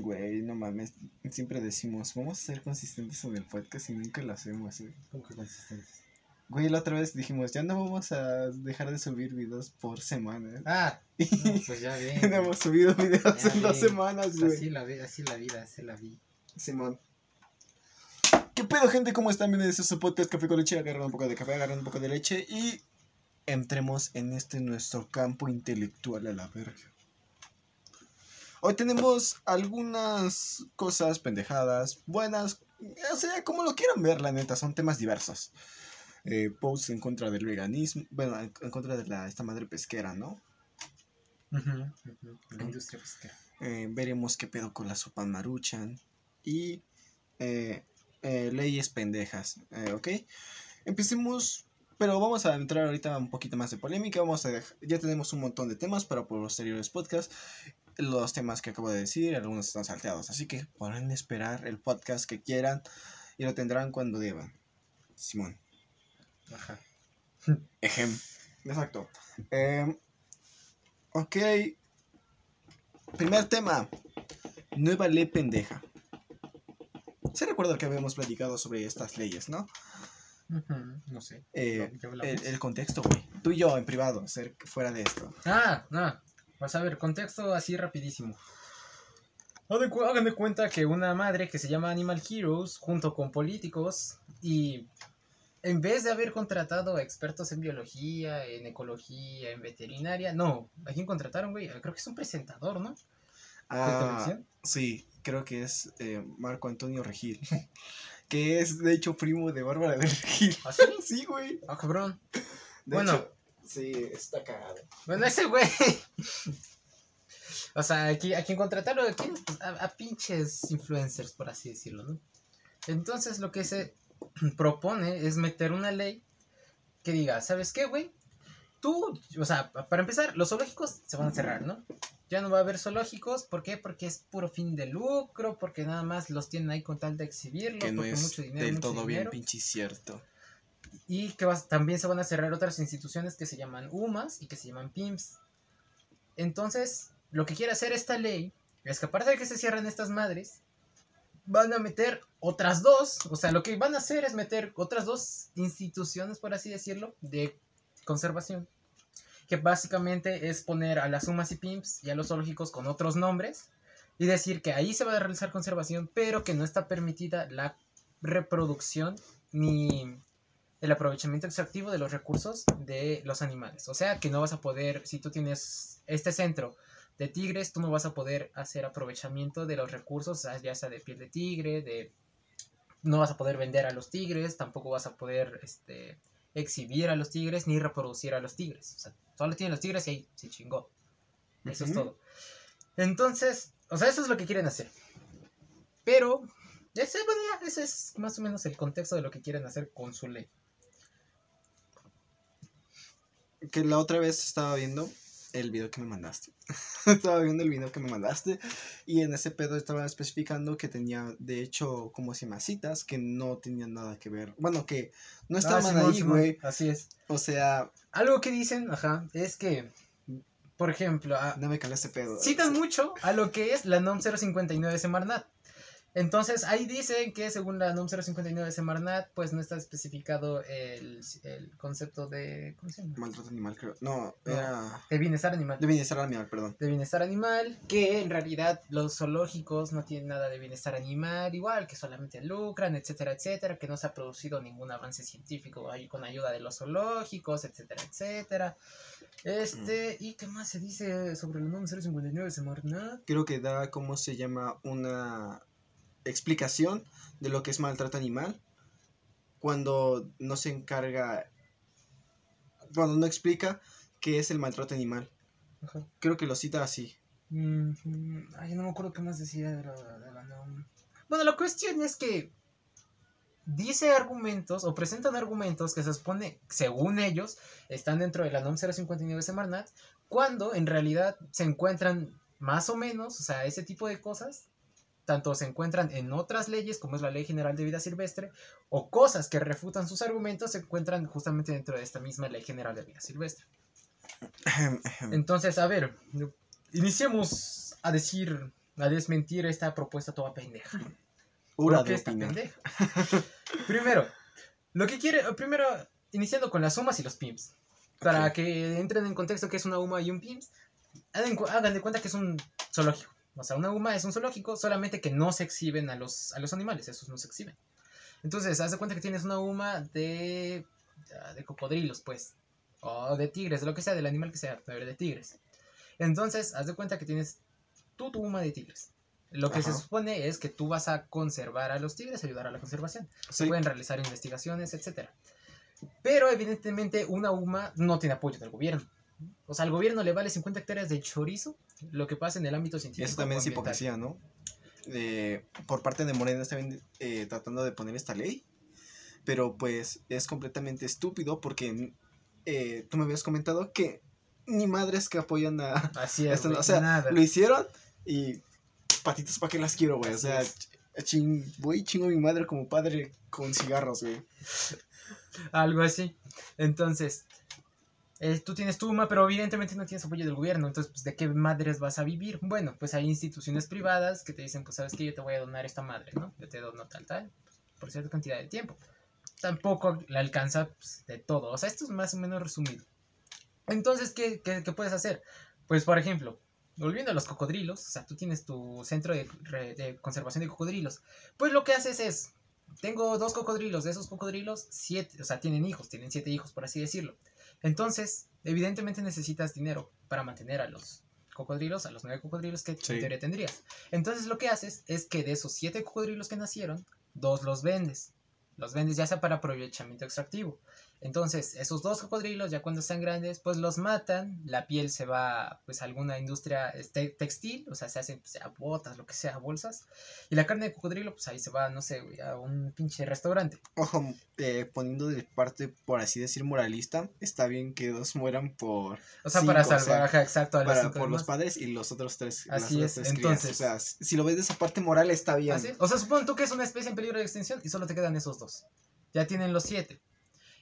Güey, no mames. Siempre decimos, vamos a ser consistentes en el podcast y nunca lo hacemos, güey. ¿Cómo que consistentes? Güey, la otra vez dijimos, ya no vamos a dejar de subir videos por semana. Ah, no, pues ya bien. no hemos subido videos Ya en dos semanas, güey. Así la, vi- así la vida, así la vi. Simón. ¿Qué pedo, gente? ¿Cómo están? Bienvenidos a su podcast Café con Leche. Agarran un poco de café, agarran un poco de leche y entremos en este nuestro campo intelectual a la verga. Hoy tenemos algunas cosas pendejadas, buenas, o sea, como lo quieran ver, la neta, son temas diversos. Eh, posts en contra del veganismo, bueno, en, en contra de la, esta madre pesquera, ¿no? La industria pesquera. Eh, veremos qué pedo con la sopa maruchan y eh, eh, leyes pendejas, ¿ok? Empecemos, pero vamos a entrar ahorita un poquito más de polémica, vamos a dej- ya tenemos un montón de temas para posteriores podcasts, los temas que acabo de decir, algunos están salteados, así que pueden esperar el podcast que quieran y lo tendrán cuando deban. Simón. Ajá. Ejem. Exacto. Em, ok. Primer tema. Nueva ley pendeja. Se recuerda que habíamos platicado sobre estas leyes, ¿no? No sé. Eh, el, el contexto, güey. Tú y yo en privado, ser fuera de esto. Ah, ah. Vas a ver, contexto así rapidísimo. Hagan de de cuenta que una madre que se llama Animal Heroes, junto con políticos, y en vez de haber contratado a expertos en biología, en ecología, en veterinaria, no, ¿a quién contrataron, güey? Creo que es un presentador, ¿no? Ah, televisión? sí, creo que es eh, Marco Antonio Regil. que es, de hecho, primo de Bárbara del Regil. ¿Ah, sí? sí, güey. Ah, cabrón. De Bueno. hecho, sí, está cagado. Bueno, ese güey. O sea, aquí, a quien contrataron, ¿a, quién? Pues, a, a pinches influencers, por así decirlo, ¿no? Entonces, lo que se propone es meter una ley que diga, ¿sabes qué, güey? Tú, o sea, pa- para empezar, los zoológicos se van a cerrar, ¿no? Ya no va a haber zoológicos, ¿por qué? Porque es puro fin de lucro, porque nada más los tienen ahí con tal de exhibirlos, Que no porque es mucho dinero, del mucho todo bien pinche cierto. Y que también se van a cerrar otras instituciones que se llaman UMAS y que se llaman PIMS. Entonces, lo que quiere hacer esta ley es que aparte de que se cierran estas madres, van a meter otras dos, o sea, lo que van a hacer es meter otras dos instituciones, por así decirlo, de conservación, que básicamente es poner a las UMAS y PIMS y a los zoológicos con otros nombres y decir que ahí se va a realizar conservación, pero que no está permitida la reproducción ni el aprovechamiento extractivo de los recursos de los animales. O sea, que no vas a poder, si tú tienes este centro de tigres, tú no vas a poder hacer aprovechamiento de los recursos, sea, ya sea de piel de tigre, de no vas a poder vender a los tigres, tampoco vas a poder este exhibir a los tigres ni reproducir a los tigres. O sea, solo tienen los tigres y ahí se chingó. Eso es todo. Entonces, o sea, eso es lo que quieren hacer. Pero, ese, bueno, ese es más o menos el contexto de lo que quieren hacer con su ley. Que la otra vez estaba viendo el video que me mandaste. estaba viendo el video que me mandaste y en ese pedo estaba especificando que tenía, de hecho, como se llama, citas que no tenían nada que ver. Bueno, que no Ah, estaban Simón, ahí, güey. Así es. O sea, Algo que dicen, ajá, es que, por ejemplo, a- no me calé ese pedo. citan mucho a lo que es la NOM 059 de Semarnat. Entonces, ahí dicen que según la NOM 059 de Semarnat, pues no está especificado el, el concepto de, ¿cómo se llama? Maltrato animal, creo. No, era. De bienestar animal. De bienestar animal, perdón. de bienestar animal, que en realidad los zoológicos no tienen nada de bienestar animal, igual que solamente lucran, etcétera, etcétera, que no se ha producido ningún avance científico ahí con ayuda de los zoológicos, etcétera, etcétera. Este, ¿y qué más se dice sobre el número 059 de Semarnat? Creo que da, ¿cómo se llama? Una explicación de lo que es maltrato animal cuando no se encarga. Cuando no explica qué es el maltrato animal. Ajá. Creo que lo cita así. Mm, ay, no me acuerdo qué más decía de la, de la NOM. Bueno, la cuestión es que dice argumentos o presentan argumentos que se supone, según ellos, están dentro de la NOM 059 Semarnat, cuando en realidad se encuentran más o menos, o sea, ese tipo de cosas, tanto se encuentran en otras leyes, como es la Ley General de Vida Silvestre, o cosas que refutan sus argumentos, se encuentran justamente dentro de esta misma Ley General de Vida Silvestre. Entonces, a ver, iniciemos a decir a desmentir esta propuesta toda pendeja. Hora ¿Por qué de esta pendeja? primero, lo que quiere, primero, iniciando con las UMAs y los PIMS. Para que entren en contexto que es una UMA y un PIMS, hagan de cuenta que es un zoológico. O sea, una UMA es un zoológico, solamente que no se exhiben a los, a los animales, esos no se exhiben. Entonces, haz de cuenta que tienes una UMA de, de cocodrilos, pues. O de tigres, de lo que sea, del animal que sea, pero de tigres. Entonces, haz de cuenta que tienes tú tu UMA de tigres. Lo que se supone es que tú vas a conservar a los tigres, ayudar a la conservación. Se pueden realizar investigaciones, etcétera. Pero evidentemente una UMA no tiene apoyo del gobierno. O sea, al gobierno le vale 50 hectáreas de chorizo lo que pasa en el ámbito científico. eso también es hipocresía, ¿no? De- por parte de Morena están eh, tratando de poner esta ley, pero pues es completamente estúpido porque eh, tú me habías comentado que ni madres que apoyan a... Así es. o sea, nada. lo hicieron y patitas para qué las quiero, güey. O sea, ching, voy chingo a mi madre como padre con cigarros, güey. Algo así. Entonces, eh, tú tienes tu UMA, pero evidentemente no tienes apoyo del gobierno. Entonces, pues, ¿de qué madres vas a vivir? Bueno, pues hay instituciones privadas que te dicen, pues, ¿sabes qué? Yo te voy a donar esta madre, ¿no? Yo te dono tal, tal, por cierta cantidad de tiempo. Tampoco le alcanza pues, de todo. O sea, esto es más o menos resumido. Entonces, ¿qué, qué, qué puedes hacer? Pues, por ejemplo, volviendo a los cocodrilos, o sea, tú tienes tu centro de, de conservación de cocodrilos. Pues lo que haces es, tengo dos cocodrilos, de esos cocodrilos, siete, o sea, tienen hijos, tienen siete hijos, por así decirlo. Entonces, evidentemente necesitas dinero para mantener a los cocodrilos, a los nueve cocodrilos que Sí. en teoría tendrías. Entonces, lo que haces es que de esos siete cocodrilos que nacieron, dos los vendes. Los vendes ya sea para aprovechamiento extractivo. Entonces, esos dos cocodrilos, ya cuando están grandes, pues los matan, la piel se va pues a alguna industria este, textil, o sea, se hacen pues, botas, lo que sea, bolsas, y la carne de cocodrilo, pues ahí se va, no sé, güey, a un pinche restaurante. Ojo, eh, poniendo de parte, por así decir, moralista, está bien que dos mueran por... O sea, Cinco, para o sea, salvar, exacto, a los para, por los padres y los otros tres. las Así otras es, tres crías. entonces- O sea, si lo ves de esa parte moral, está bien. Así es. O sea, supón tú que es una especie en peligro de extinción y solo te quedan esos dos. Ya tienen los siete.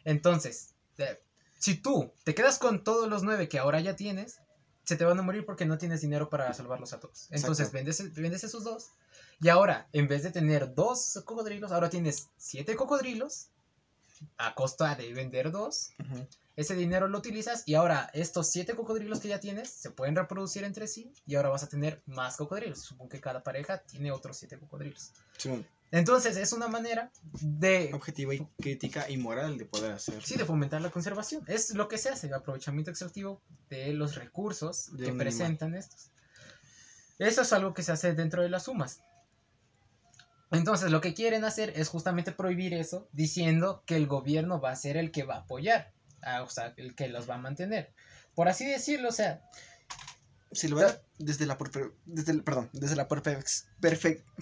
Entonces, eh, si tú te quedas con todos los nueve que ahora ya tienes, se te van a morir porque no tienes dinero para salvarlos a todos. Entonces, vendes, vendes esos dos. Y ahora, en vez de tener dos cocodrilos, ahora tienes siete cocodrilos a costa de vender dos. Ese dinero lo utilizas y ahora estos siete cocodrilos que ya tienes se pueden reproducir entre sí y ahora vas a tener más cocodrilos. Supongo que cada pareja tiene otros siete cocodrilos. Sí, Entonces es una manera de, objetiva y crítica y moral de poder hacer. sí, de fomentar la conservación. Es lo que se hace, el aprovechamiento extractivo de los recursos De que presentan estos. Eso es algo que se hace dentro de las sumas. Entonces lo que quieren hacer es justamente prohibir eso, diciendo que el gobierno va a ser el que va a apoyar, ah, o sea, el que los va a mantener. Por así decirlo, o sea, Si lo ven desde la, desde perdón, desde la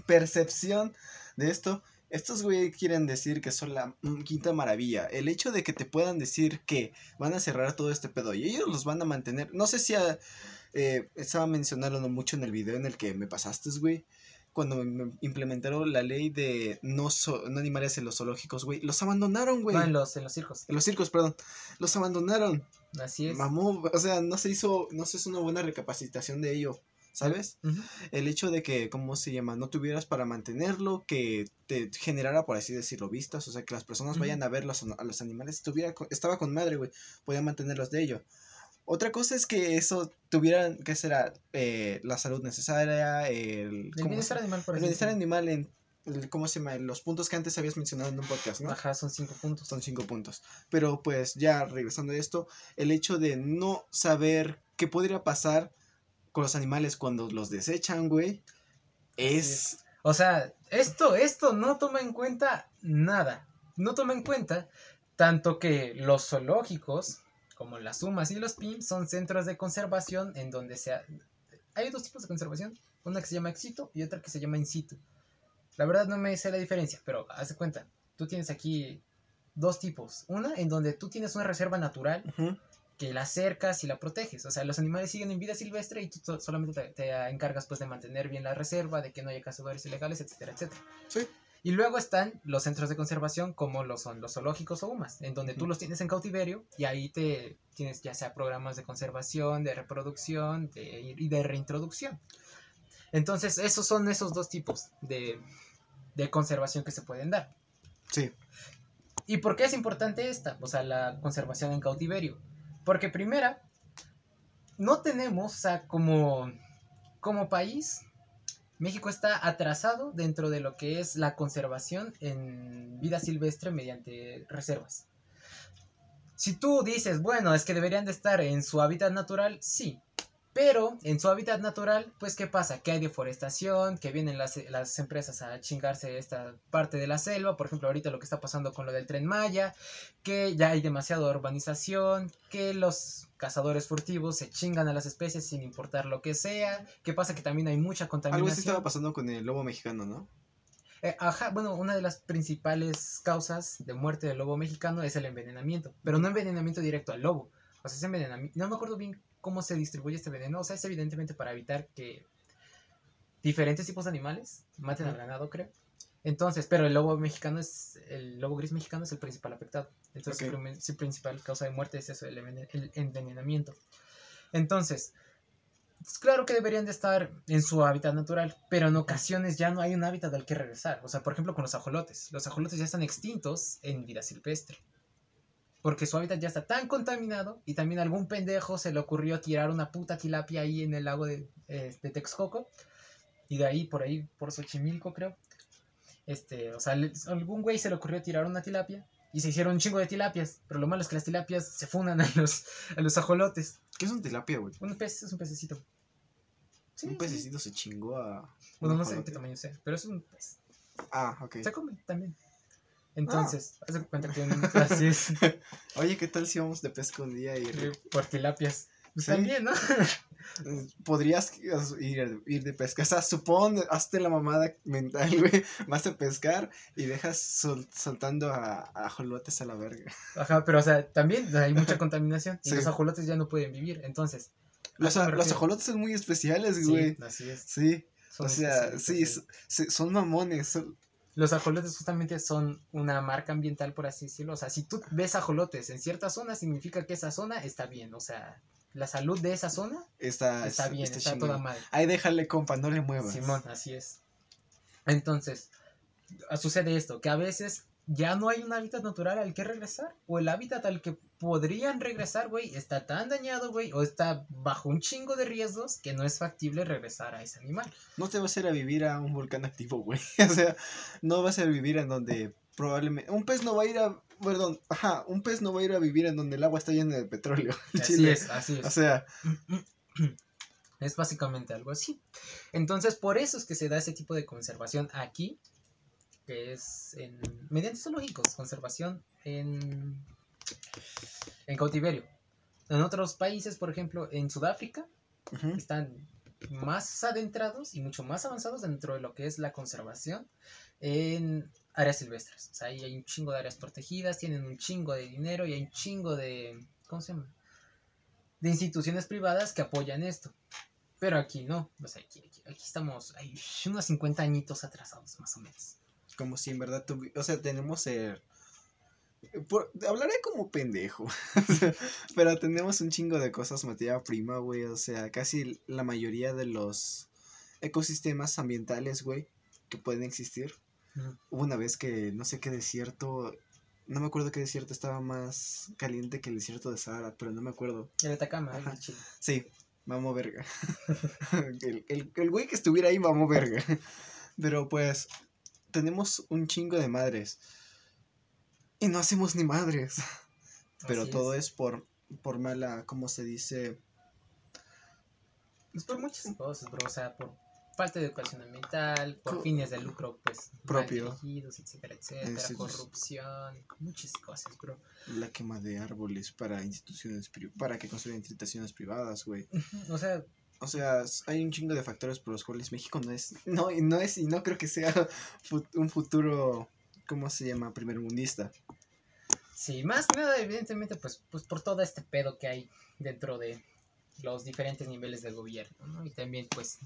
percepción de esto, estos güey quieren decir que son la quinta maravilla. El hecho de que te puedan decir que van a cerrar todo este pedo y ellos los van a mantener. No sé si a- eh, estaba mencionando mucho en el video en el que me pasaste, güey. Cuando me- me implementaron la ley de no, so- no animales en los zoológicos, güey. Los abandonaron, güey. no en los, en los circos. En los circos, perdón. Los abandonaron. Así es. Mamó, o sea, no se hizo, no se hizo una buena recapacitación de ello, ¿sabes? El hecho de que, ¿cómo se llama? No tuvieras para mantenerlo, que te generara, por así decirlo, vistas, o sea, que las personas vayan a ver los, a los animales, estuviera, estaba con madre, güey, podía mantenerlos de ello. Otra cosa es que eso tuvieran, que será? Eh, la salud necesaria, el, El ¿cómo bienestar animal, por el bienestar animal en, ¿cómo se llama? Los puntos que antes habías mencionado en un podcast, ¿no? Ajá, son cinco puntos. Son cinco puntos. Pero pues ya regresando a esto, el hecho de no saber qué podría pasar con los animales cuando los desechan, güey, es... O sea, esto, esto no toma en cuenta nada. No toma en cuenta tanto que los zoológicos, como las sumas y los PIM, son centros de conservación en donde se... ha- Hay dos tipos de conservación, una que se llama ex situ y otra que se llama in situ. La verdad no me sé la diferencia, pero haz cuenta, tú tienes aquí dos tipos. Una en donde tú tienes una reserva natural que la cercas y la proteges. O sea, los animales siguen en vida silvestre y tú so- solamente te, te encargas pues de mantener bien la reserva, de que no haya cazadores ilegales, etcétera, etcétera. Sí. Y luego están los centros de conservación como lo son los zoológicos o UMAS, en donde tú los tienes en cautiverio y ahí te tienes ya sea programas de conservación, de reproducción de- y de reintroducción. Entonces, esos son esos dos tipos de, de conservación que se pueden dar. Sí. ¿Y por qué es importante esta? O sea, la conservación en cautiverio. Porque primera, no tenemos, o sea, como, como país, México está atrasado dentro de lo que es la conservación en vida silvestre mediante reservas. Si tú dices, bueno, es que deberían de estar en su hábitat natural, sí, pero en su hábitat natural, pues ¿qué pasa? Que hay deforestación, que vienen las, las, empresas a chingarse esta parte de la selva, por ejemplo ahorita lo que está pasando con lo del tren Maya, que ya hay demasiada urbanización, que los cazadores furtivos se chingan a las especies sin importar lo que sea, ¿qué pasa? Que también hay mucha contaminación. Algo así estaba pasando con el lobo mexicano, ¿no? Eh, ajá, bueno, una de las principales causas de muerte del lobo mexicano es el envenenamiento, pero no envenenamiento directo al lobo, o sea, es envenenamiento, no me acuerdo bien cómo se distribuye este veneno. O sea, es evidentemente para evitar que diferentes tipos de animales maten al ganado, creo. Entonces, pero el lobo mexicano es, el lobo gris mexicano es el principal afectado. Entonces, okay. su, principal causa de muerte es eso, el, el envenenamiento. Entonces, es claro que deberían de estar en su hábitat natural, pero en ocasiones ya no hay un hábitat al que regresar. O sea, por ejemplo, con los ajolotes. Los ajolotes ya están extintos en vida silvestre porque su hábitat ya está tan contaminado y también algún pendejo se le ocurrió tirar una puta tilapia ahí en el lago de, eh, de Texcoco y de ahí por ahí por Xochimilco creo. Este o sea algún güey se le ocurrió tirar una tilapia y se hicieron un chingo de tilapias pero lo malo es que las tilapias se fundan a los a los ajolotes. ¿qué es un tilapia güey? un pez es un pececito. Sí, un pececito sí. se chingó a bueno no sé de qué tamaño sea pero es un pez. Ah ok. Se come también entonces, ah. haz de cuenta que un así es. Oye, ¿qué tal si vamos de pesca un día y. Por tilapias. Pues ¿Sí? También, ¿no? Podrías ir, ir de pesca. O sea, supón, hazte la mamada mental, güey. Vas a pescar y dejas sol, soltando a, a, ajolotes a la verga. Ajá, pero o sea, también hay mucha contaminación. Sí. Y los ajolotes ya no pueden vivir. Entonces. Los, a, los ajolotes son muy especiales, güey. Sí, así es. Sí. Son o sea, sí, sí, son mamones. Son, los ajolotes justamente son una marca ambiental, por así decirlo. O sea, si tú ves ajolotes en cierta zona, significa que esa zona está bien. O sea, la salud de esa zona está, está bien, está, está toda mal. Ahí déjale, compa, no le muevas. Simón, así es. Entonces, sucede esto, que a veces ya no hay un hábitat natural al que regresar. O el hábitat al que podrían regresar, güey, está tan dañado, güey, o está bajo un chingo de riesgos que no es factible regresar a ese animal. No te vas a ir a vivir a un volcán activo, güey. o sea, no vas a vivir en donde probablemente... Un pez no va a ir a... Perdón, ajá, un pez no va a ir a vivir en donde el agua está llena de petróleo. Así Chile. es, así es. O sea... Es básicamente algo así. Entonces, por eso es que se da ese tipo de conservación aquí, que es en, mediante zoológicos, conservación en, en cautiverio. En otros países, por ejemplo, en Sudáfrica, uh -huh. están más adentrados y mucho más avanzados dentro de lo que es la conservación en áreas silvestres. O sea, ahí hay un chingo de áreas protegidas, tienen un chingo de dinero y hay un chingo de, ¿cómo se llama? De instituciones privadas que apoyan esto. Pero aquí no, o sea, aquí, aquí, aquí estamos hay unos 50 añitos atrasados, más o menos como si en verdad tuvi o sea, tenemos el por, hablaré como pendejo, pero tenemos un chingo de cosas materia prima, güey, o sea, casi la mayoría de los ecosistemas ambientales, güey, que pueden existir. Hubo una vez que no sé qué desierto, no me acuerdo qué desierto estaba más caliente que el desierto de Sahara, pero no me acuerdo. El Atacama, el Chile. Sí, vamos verga. el, el, el güey que estuviera ahí, vamos verga. Pero pues, tenemos un chingo de madres. Y no hacemos ni madres. Pero Así todo es. es, por, por mala, ¿cómo se dice? Es por muchas cosas, bro. O sea, por falta de educación ambiental, por Co fines de lucro, pues, propio, dirigidos, etcétera, etcétera, es, corrupción, muchas cosas, bro. La quema de árboles para instituciones, para que construyan instituciones privadas, güey. o sea, o sea, hay un chingo de factores por los cuales México no es, no, no es, y no creo que sea un futuro, ¿cómo se llama? Primermundista. Sí, más que nada, evidentemente, pues, pues por todo este pedo que hay dentro de los diferentes niveles del gobierno, ¿no? Y también, pues,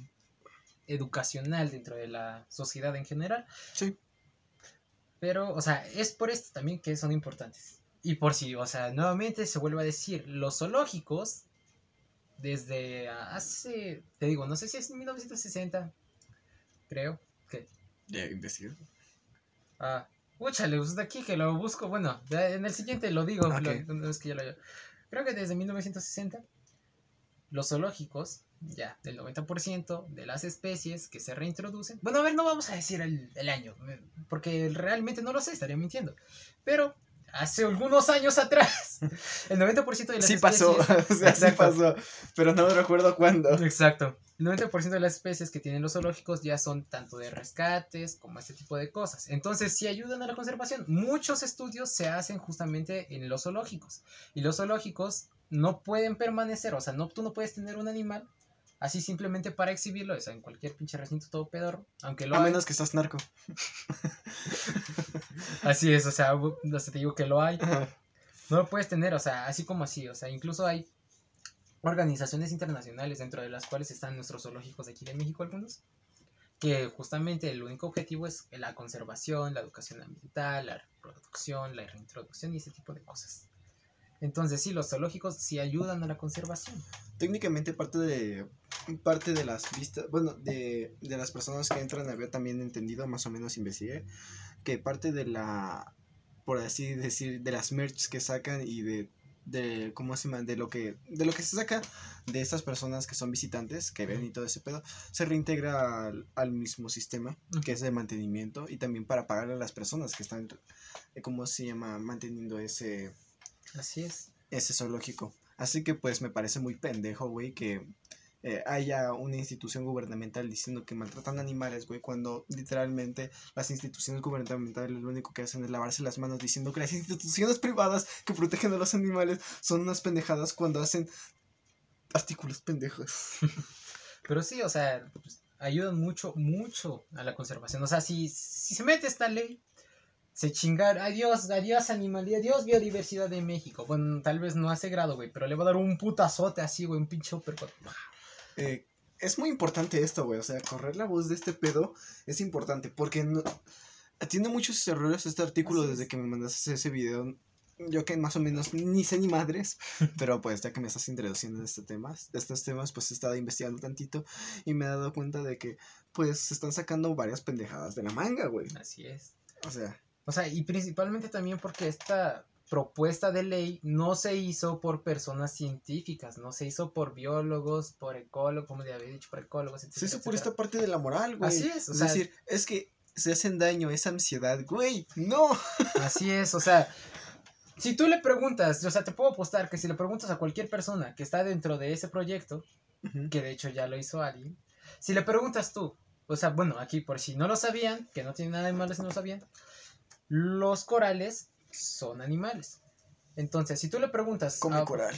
educacional dentro de la sociedad en general. Sí. Pero, o sea, es por esto también que son importantes. Y por si, o sea, nuevamente se vuelve a decir, los zoológicos desde hace, te digo, no sé si es 1960, creo que. Ya investigué. Ah, úchale, pues de aquí que lo busco, bueno, en el siguiente lo digo, Ok. lo- una vez que ya lo Creo que desde 1960 los zoológicos, ya, del 90% de las especies que se reintroducen. Bueno, a ver, no vamos a decir el, el año, me- porque realmente no lo sé, estaría mintiendo. Pero hace algunos años atrás, el 90% de las Sí especies. pasó, o sea, sí pasó, pero no recuerdo cuándo. Exacto. El 90% de las especies que tienen los zoológicos ya son tanto de rescates como este tipo de cosas. Entonces, sí ayudan a la conservación. Muchos estudios se hacen justamente en los zoológicos. Y los zoológicos no pueden permanecer, o sea, no, tú no puedes tener un animal así simplemente para exhibirlo, o sea, en cualquier pinche recinto todo pedorro, aunque lo A hay. menos que seas narco. Así es, o sea, bu- o sea, te digo que lo hay. No lo puedes tener, o sea, así como así, o sea, incluso hay organizaciones internacionales dentro de las cuales están nuestros zoológicos de aquí de México algunos, que justamente el único objetivo es la conservación, la educación ambiental, la reproducción, la reintroducción y ese tipo de cosas. Entonces sí, los zoológicos sí ayudan a la conservación. Técnicamente parte de parte de las vistas, bueno, de, de las personas que entran había también entendido, más o menos investigué, que parte de la, por así decir, de las merch que sacan y de, de cómo se llama, de lo que, de lo que se saca de estas personas que son visitantes, que ven y todo ese pedo, se reintegra al, al mismo sistema, que es de mantenimiento, y también para pagarle a las personas que están, eh, ¿cómo se llama?, manteniendo ese, Así es. ese zoológico. Así que pues me parece muy pendejo, güey, que eh, haya una institución gubernamental diciendo que maltratan animales, güey, cuando literalmente las instituciones gubernamentales lo único que hacen es lavarse las manos diciendo que las instituciones privadas que protegen a los animales son unas pendejadas cuando hacen artículos pendejos. Pero sí, o sea, pues, ayudan mucho, mucho a la conservación. O sea, si, si se mete esta ley, se chingar, adiós, adiós animalidad, adiós biodiversidad de México. Bueno, tal vez no hace grado, güey, pero le va a dar un putazote así, güey, un pinche uppercut. Eh, es muy importante esto, güey, o sea, correr la voz de este pedo es importante porque no, tiene muchos errores este artículo Así desde es. que me mandaste ese video. Yo que más o menos ni sé ni madres, pero pues ya que me estás introduciendo en este temas, estos temas, pues he estado investigando tantito y me he dado cuenta de que pues se están sacando varias pendejadas de la manga, güey. Así es. O sea, O sea, y principalmente también porque esta propuesta de ley no se hizo por personas científicas, no se hizo por biólogos, por ecólogos, como ya había dicho, por ecólogos, etc. se hizo por esta parte de la moral, güey. Así es, o es sea- decir, es que se hacen daño, es ansiedad, güey. No. Así es, o sea, si tú le preguntas, o sea, te puedo apostar que si le preguntas a cualquier persona que está dentro de ese proyecto, que de hecho ya lo hizo alguien, si le preguntas tú, o sea, bueno, aquí por si no lo sabían, que no tiene nada de malo si no lo sabían, los corales son animales. Entonces, si tú le preguntas Come a, coral.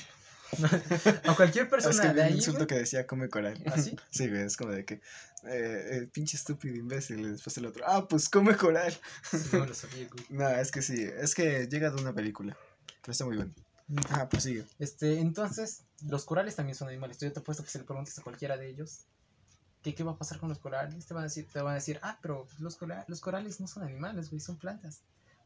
a cualquier Es persona que de vi un ahí, insulto güey, que decía come coral. ¿Ah, sí? Sí, güey, es como de que, eh, eh, pinche estúpido imbécil, y después el otro, ah, pues come coral. no lo sabía, güey. No, es que sí, es que llega de una película, pero está muy bueno. Ah, pues sigue. Este, entonces, los corales también son animales. Yo te apuesto que si le preguntas a cualquiera de ellos, ¿qué, qué va a pasar con los corales? Te van a decir, te van a decir ah, pero los, cora- los corales no son animales, güey, son plantas.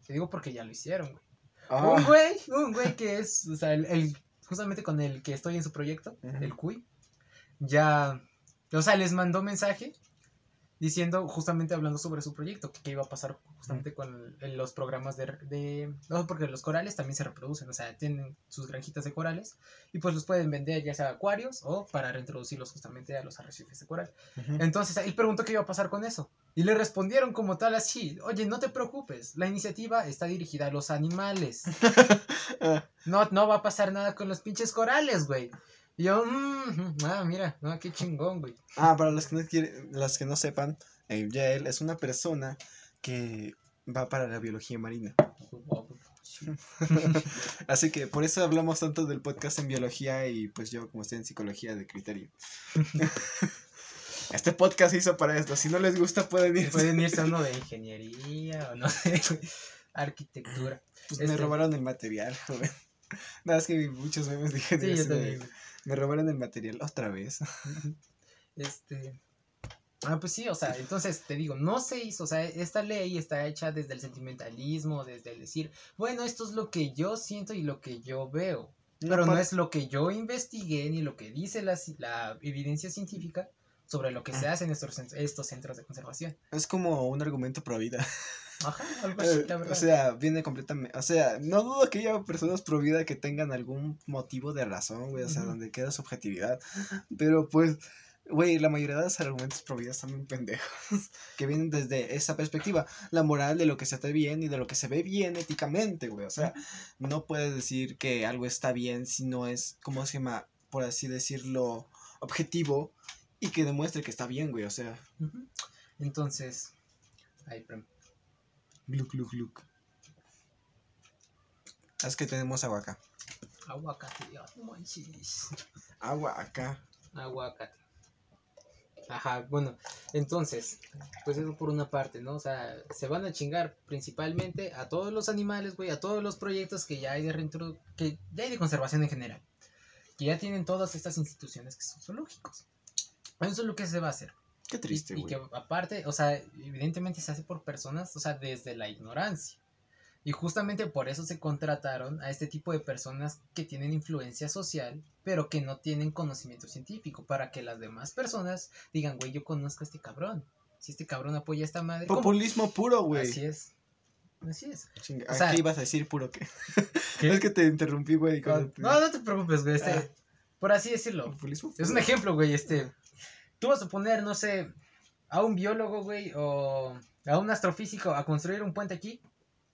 Te digo porque ya lo hicieron, güey. Un Ah, güey, un güey que es, o sea, el, el- justamente con el que estoy en su proyecto, el CUI, ya, o sea, les mandó mensaje diciendo, justamente hablando sobre su proyecto, que qué iba a pasar justamente con el- los programas de, de, no, porque los corales también se reproducen, o sea, tienen sus granjitas de corales y pues los pueden vender ya sea a acuarios o para reintroducirlos justamente a los arrecifes de coral. Entonces él preguntó qué iba a pasar con eso. Y le respondieron como tal así, oye, no te preocupes, la iniciativa está dirigida a los animales. Ah, No, no va a pasar nada con los pinches corales, güey. Y yo, "Mm, ah, mira, no, qué chingón, güey. Ah, para los que no quieren, los que no sepan, eh, Yael es una persona que va para la biología marina. Así que por eso hablamos tanto del podcast en biología y pues yo como estoy en psicología de criterio. Este podcast se hizo para esto. Si no les gusta pueden ir. Pueden irse a uno de ingeniería o no sé, arquitectura. Pues me este- robaron el material, joven. Nada, es que vi muchos memes de Sí, yo de, también. Me robaron el material otra vez. Este. Ah, pues sí, o sea, entonces te digo, no se hizo, o sea, esta ley está hecha desde el sentimentalismo, desde el decir, bueno, esto es lo que yo siento y lo que yo veo. Pero no par- es lo que yo investigué ni lo que dice la, la evidencia científica sobre lo que se Ah. hace en estos, estos centros de conservación. Es como un argumento pro vida. Ajá, algo así, Eh, la o sea, viene completamente. O sea, no dudo que haya personas pro vida que tengan algún motivo de razón, güey. O sea, donde queda su objetividad. Pero pues, güey, la mayoría de los argumentos pro vida están bien pendejos. Que vienen desde esa perspectiva. La moral de lo que se está bien y de lo que se ve bien éticamente, güey. O sea, no puedes decir que algo está bien si no es, ¿cómo se llama? Por así decirlo, objetivo. Y que demuestre que está bien, güey. O sea. Entonces, ahí, perdón. gluc, gluc, gluc. Es que tenemos agua acá. aguacate, no manches. Agua acá. Aguacate. Ajá, bueno, entonces, pues eso por una parte, ¿no? O sea, se van a chingar principalmente a todos los animales, güey, a todos los proyectos que ya hay de reintro- que ya hay de conservación en general, que ya tienen todas estas instituciones que son zoológicos. Eso es lo que se va a hacer. Qué Y- triste, y, güey. que aparte, o sea, evidentemente se hace por personas, o sea, desde la ignorancia. Y justamente por eso se contrataron a este tipo de personas que tienen influencia social, pero que no tienen conocimiento científico, para que las demás personas digan, güey, yo conozco a este cabrón. Si este cabrón apoya a esta madre, ¿cómo?". Populismo puro, güey. Así es. Así es. Chinga, O ¿a sea- ¿Qué ibas a decir puro qué? ¿Qué? Es que te interrumpí, güey. No, te- no, no te preocupes, güey. Este, Ah. Por así decirlo. Populismo Es un ejemplo, güey, este. Tú vas a poner, no sé, a un biólogo, güey, o a un astrofísico a construir un puente aquí.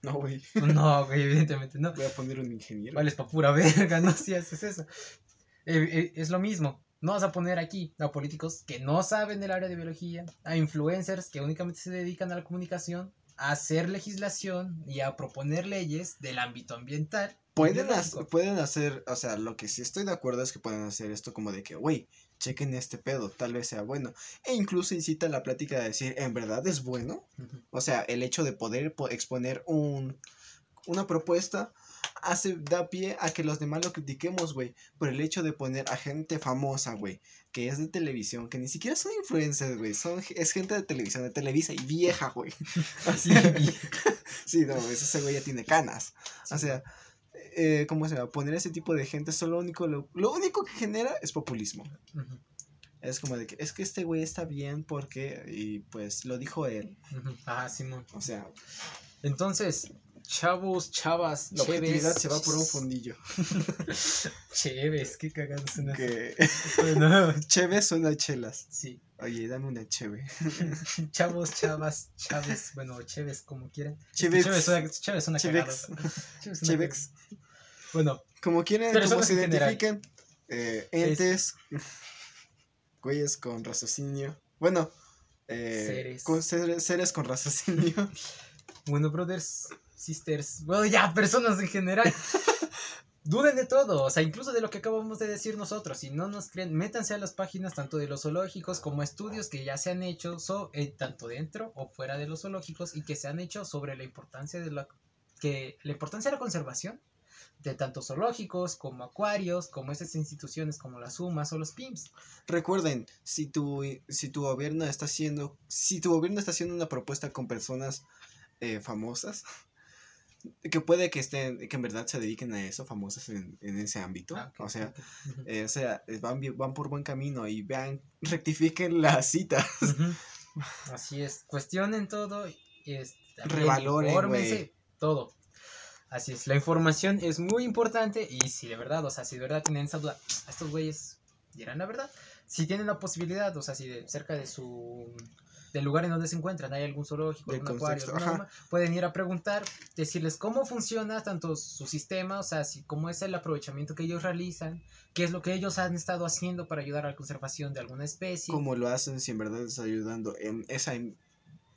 No, güey. No, güey, evidentemente no. Voy a poner un ingeniero. Vales pa' pura verga, no si haces eso. Eh, eh, es lo mismo. No vas a poner aquí a políticos que no saben del área de biología, a influencers que únicamente se dedican a la comunicación, a hacer legislación y a proponer leyes del ámbito ambiental. Pueden, biológico. hac- pueden hacer, o sea, lo que sí estoy de acuerdo es que pueden hacer esto como de que, güey, chequen este pedo, tal vez sea bueno. E incluso incita a la plática de decir, ¿en verdad es bueno? O sea, el hecho de poder po- exponer un, una propuesta hace, da pie a que los demás lo critiquemos, güey. Por el hecho de poner a gente famosa, güey, que es de televisión, que ni siquiera son influencers, güey. Son, es gente de televisión, de Televisa y vieja, güey. Sí, y- Sí, no, ese güey ya tiene canas. O sea, eh, ¿cómo se va? Poner ese tipo de gente, solo lo único, lo, lo único que genera es populismo. Es como de que, es que este güey está bien porque, y pues lo dijo él. Ajá, Simón. O sea, Entonces, chavos, chavas, la objetividad cheves. se va por un fondillo. Cheves, qué cagado suena. Que Bueno, cheve suena a chelas. sí. Oye, dame una cheve. Chavos, chavas, chaves, bueno, cheves, como quieran. Es Chevex. Cheves suena, cheves suena Chevex. cagado. Cheves suena Chevex. cagado. Bueno, Como quieran, como se identifiquen. eh, entes. Güeyes con raciocinio. Bueno. eh, Seres. Con seres, seres con raciocinio. bueno, brothers, sisters, bueno, ya, personas en general. Duden de todo, o sea, incluso de lo que acabamos de decir nosotros. Si no nos creen, métanse a las páginas tanto de los zoológicos como estudios que ya se han hecho, so- eh, tanto dentro o fuera de los zoológicos, y que se han hecho sobre la importancia de la, que, la importancia de la conservación de tanto zoológicos como acuarios, como estas instituciones como las UMAS o los PIMS. Recuerden, si tu, si tu gobierno está haciendo, si tu gobierno está haciendo una propuesta con personas eh, famosas, que puede que estén, que en verdad se dediquen a eso, famosas en, en ese ámbito, Ah, o sea, eh, o sea, eh, van, van por buen camino y vean, rectifiquen la cita. Ujú. Así es, cuestionen todo, este, Revaloren, todo. Así es, la información es muy importante y si de verdad, o sea, si de verdad tienen esa duda, estos güeyes dirán la verdad. Si tienen la posibilidad, o sea, si de, cerca de su del lugar en donde se encuentran hay algún zoológico, algún acuario, alguna pueden ir a preguntar, decirles cómo funciona tanto su sistema, o sea, si, cómo es el aprovechamiento que ellos realizan, qué es lo que ellos han estado haciendo para ayudar a la conservación de alguna especie. Cómo lo hacen, si en verdad está ayudando en esa,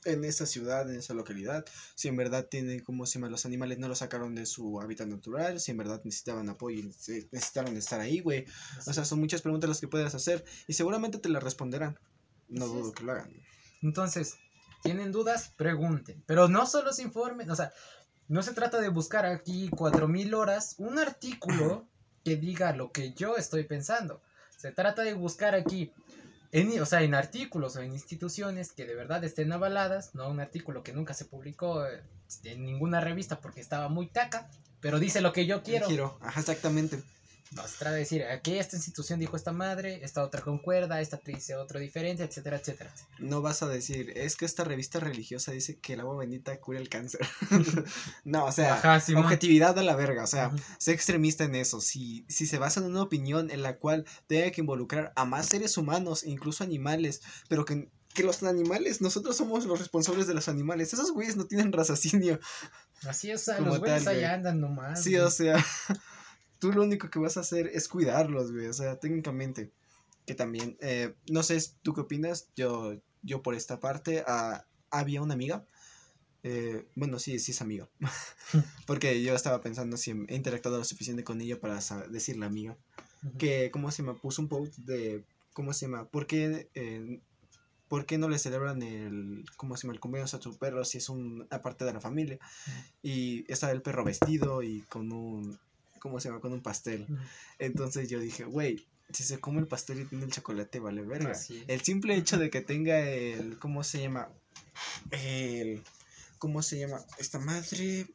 en esa ciudad, en esa localidad, si en verdad tienen, como llama, los animales no los sacaron de su hábitat natural, si en verdad necesitaban apoyo necesitaron estar ahí, güey. O sea, son muchas preguntas las que puedes hacer y seguramente te las responderán. No dudo que lo hagan. Entonces, ¿tienen dudas? Pregunten. Pero no solo se informen, o sea, no se trata de buscar aquí 4000 horas un artículo que diga lo que yo estoy pensando. Se trata de buscar aquí, en, o sea, en artículos o en instituciones que de verdad estén avaladas, no un artículo que nunca se publicó eh, en ninguna revista porque estaba muy taca, pero dice lo que yo quiero. Giro, ajá, exactamente. No, se trata de decir, aquí esta institución dijo esta madre, esta otra concuerda, esta te dice otro diferente, etcétera, etcétera. No vas a decir, es que esta revista religiosa dice que el agua bendita cura el cáncer. no, o sea, Ajá, objetividad a la verga, o sea, Ujú. sé extremista en eso. Si, si se basa en una opinión en la cual tenga que involucrar a más seres humanos, incluso animales, pero que, que los animales, nosotros somos los responsables de los animales. Esos güeyes no tienen raciocinio. Así es, o sea, los güeyes güey. andan nomás. Sí, güey. o sea, tú lo único que vas a hacer es cuidarlos, güey. O sea, técnicamente. Que también, eh, no sé, ¿tú qué opinas? Yo, yo por esta parte, ah, había una amiga. eh, bueno, sí, sí es amiga. Porque yo estaba pensando si he interactuado lo suficiente con ella para decirle amiga. Que, ¿cómo se llama? Puso un post de, ¿cómo se llama? ¿Por qué, eh, ¿por qué no le celebran el, ¿cómo se llama? El cumpleaños a tu perro si es un- una parte de la familia? Y estaba el perro vestido y con un, ¿cómo se llama? Con un pastel. Entonces yo dije, güey, si se come el pastel y tiene el chocolate, vale verga. El simple hecho de que tenga el, ¿cómo se llama? El, ¿cómo se llama? Esta madre,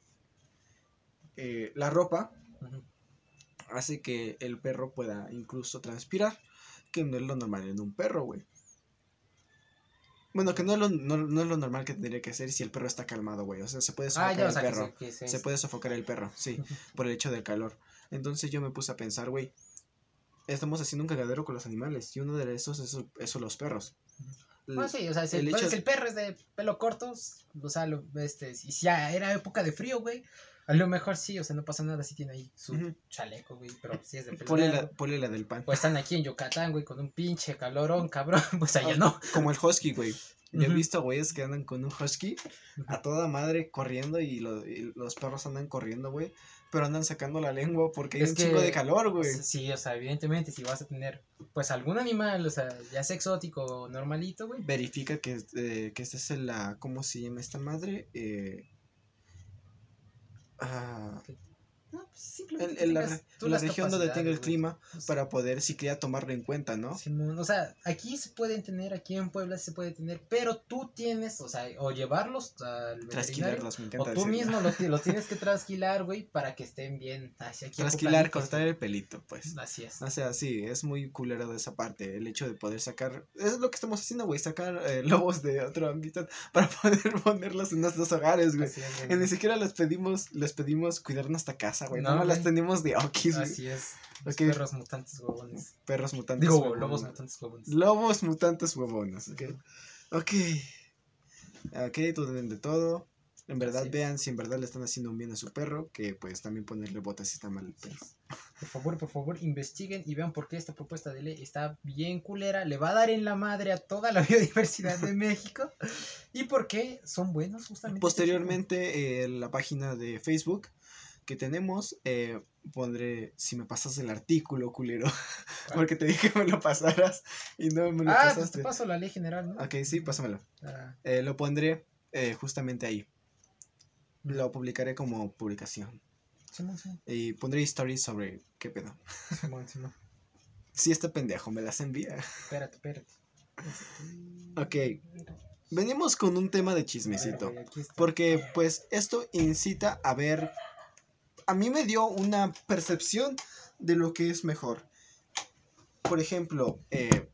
eh, la ropa hace que el perro pueda incluso transpirar, que no es lo normal en un perro, güey. Bueno, que no es, lo, no, no es lo normal que tendría que hacer si el perro está calmado, güey. O sea, se puede Ah, sofocar o el que perro. se, que se- Se puede sofocar el perro, sí, por el hecho del calor. Entonces yo me puse a pensar, güey, estamos haciendo un cagadero con los animales y uno de esos es, es los perros. Ah, sí, o sea, si el el, hecho- si el perro es de pelo corto, o sea, lo, este, si ya era época de frío, güey, a lo mejor sí, o sea, no pasa nada si tiene ahí su chaleco, güey, pero si es de pelo Ponle la, ponle la del pan. O están aquí en Yucatán, güey, con un pinche calorón, cabrón, pues allá no. Como el husky, güey. Yo he visto güeyes que andan con un husky a toda madre corriendo y, lo- y los perros andan corriendo, güey. Pero andan sacando la lengua porque hay Es un chingo que- de calor, güey. Sí, o sea, evidentemente, si vas a tener, pues, algún animal, o sea, ya sea exótico o normalito, güey, Verifica que, eh, que esta es la. ¿Cómo se llama esta madre? Eh, ah, no, pues, simplemente en, la, tengas tú región donde tenga el clima O para poder siquiera tomarlo en cuenta, ¿no? Simón, o sea, aquí se pueden tener, aquí en Puebla se puede tener, pero tú tienes, o sea, o llevarlos al Trasquilarlos, me o encanta tú decirlo. mismo los, los tienes que trasquilar, güey, para que estén bien hacia aquí Trasquilar, cortar el pelito, pues. Así es. O sea, sí, es muy culero de esa parte. El hecho de poder sacar. Es lo que estamos haciendo, güey. Sacar eh, lobos de otro hábitat para poder ponerlos en nuestros hogares, güey. Así es, Y güey. ni siquiera les pedimos, les pedimos cuidar nuestra casa, güey. No, No, las tenemos de okis, güey. Así es. Los perros mutantes huevones. Perros mutantes. Digo, huevones. lobos mutantes huevones. Lobos mutantes huevones, ok. Ok. Ok, duden de todo. En verdad, vean si en verdad le están haciendo un bien a su perro. Que pues también ponerle botas si está mal el perro. Por favor, por favor, investiguen y vean por qué esta propuesta de ley está bien culera, le va a dar en la madre a toda la biodiversidad de México y por qué son buenos justamente. Posteriormente, eh, la página de Facebook que tenemos, eh, pondré si me pasas el artículo, culero. Porque te dije que me lo pasaras y no me lo Ah, pues pasaste. te paso la ley general, ¿no? Ok, sí, pásamelo. Ah, Eh, lo pondré eh, justamente ahí. Lo publicaré como publicación. Simón, Simón, Y pondré stories sobre qué pedo. Simón, Simón. Si este pendejo me las envía. Espérate, espérate. Este, Ok. Venimos con un tema de ver, chismecito. Porque pues esto incita a ver... A mí me dio una percepción de lo que es mejor. Por ejemplo, eh,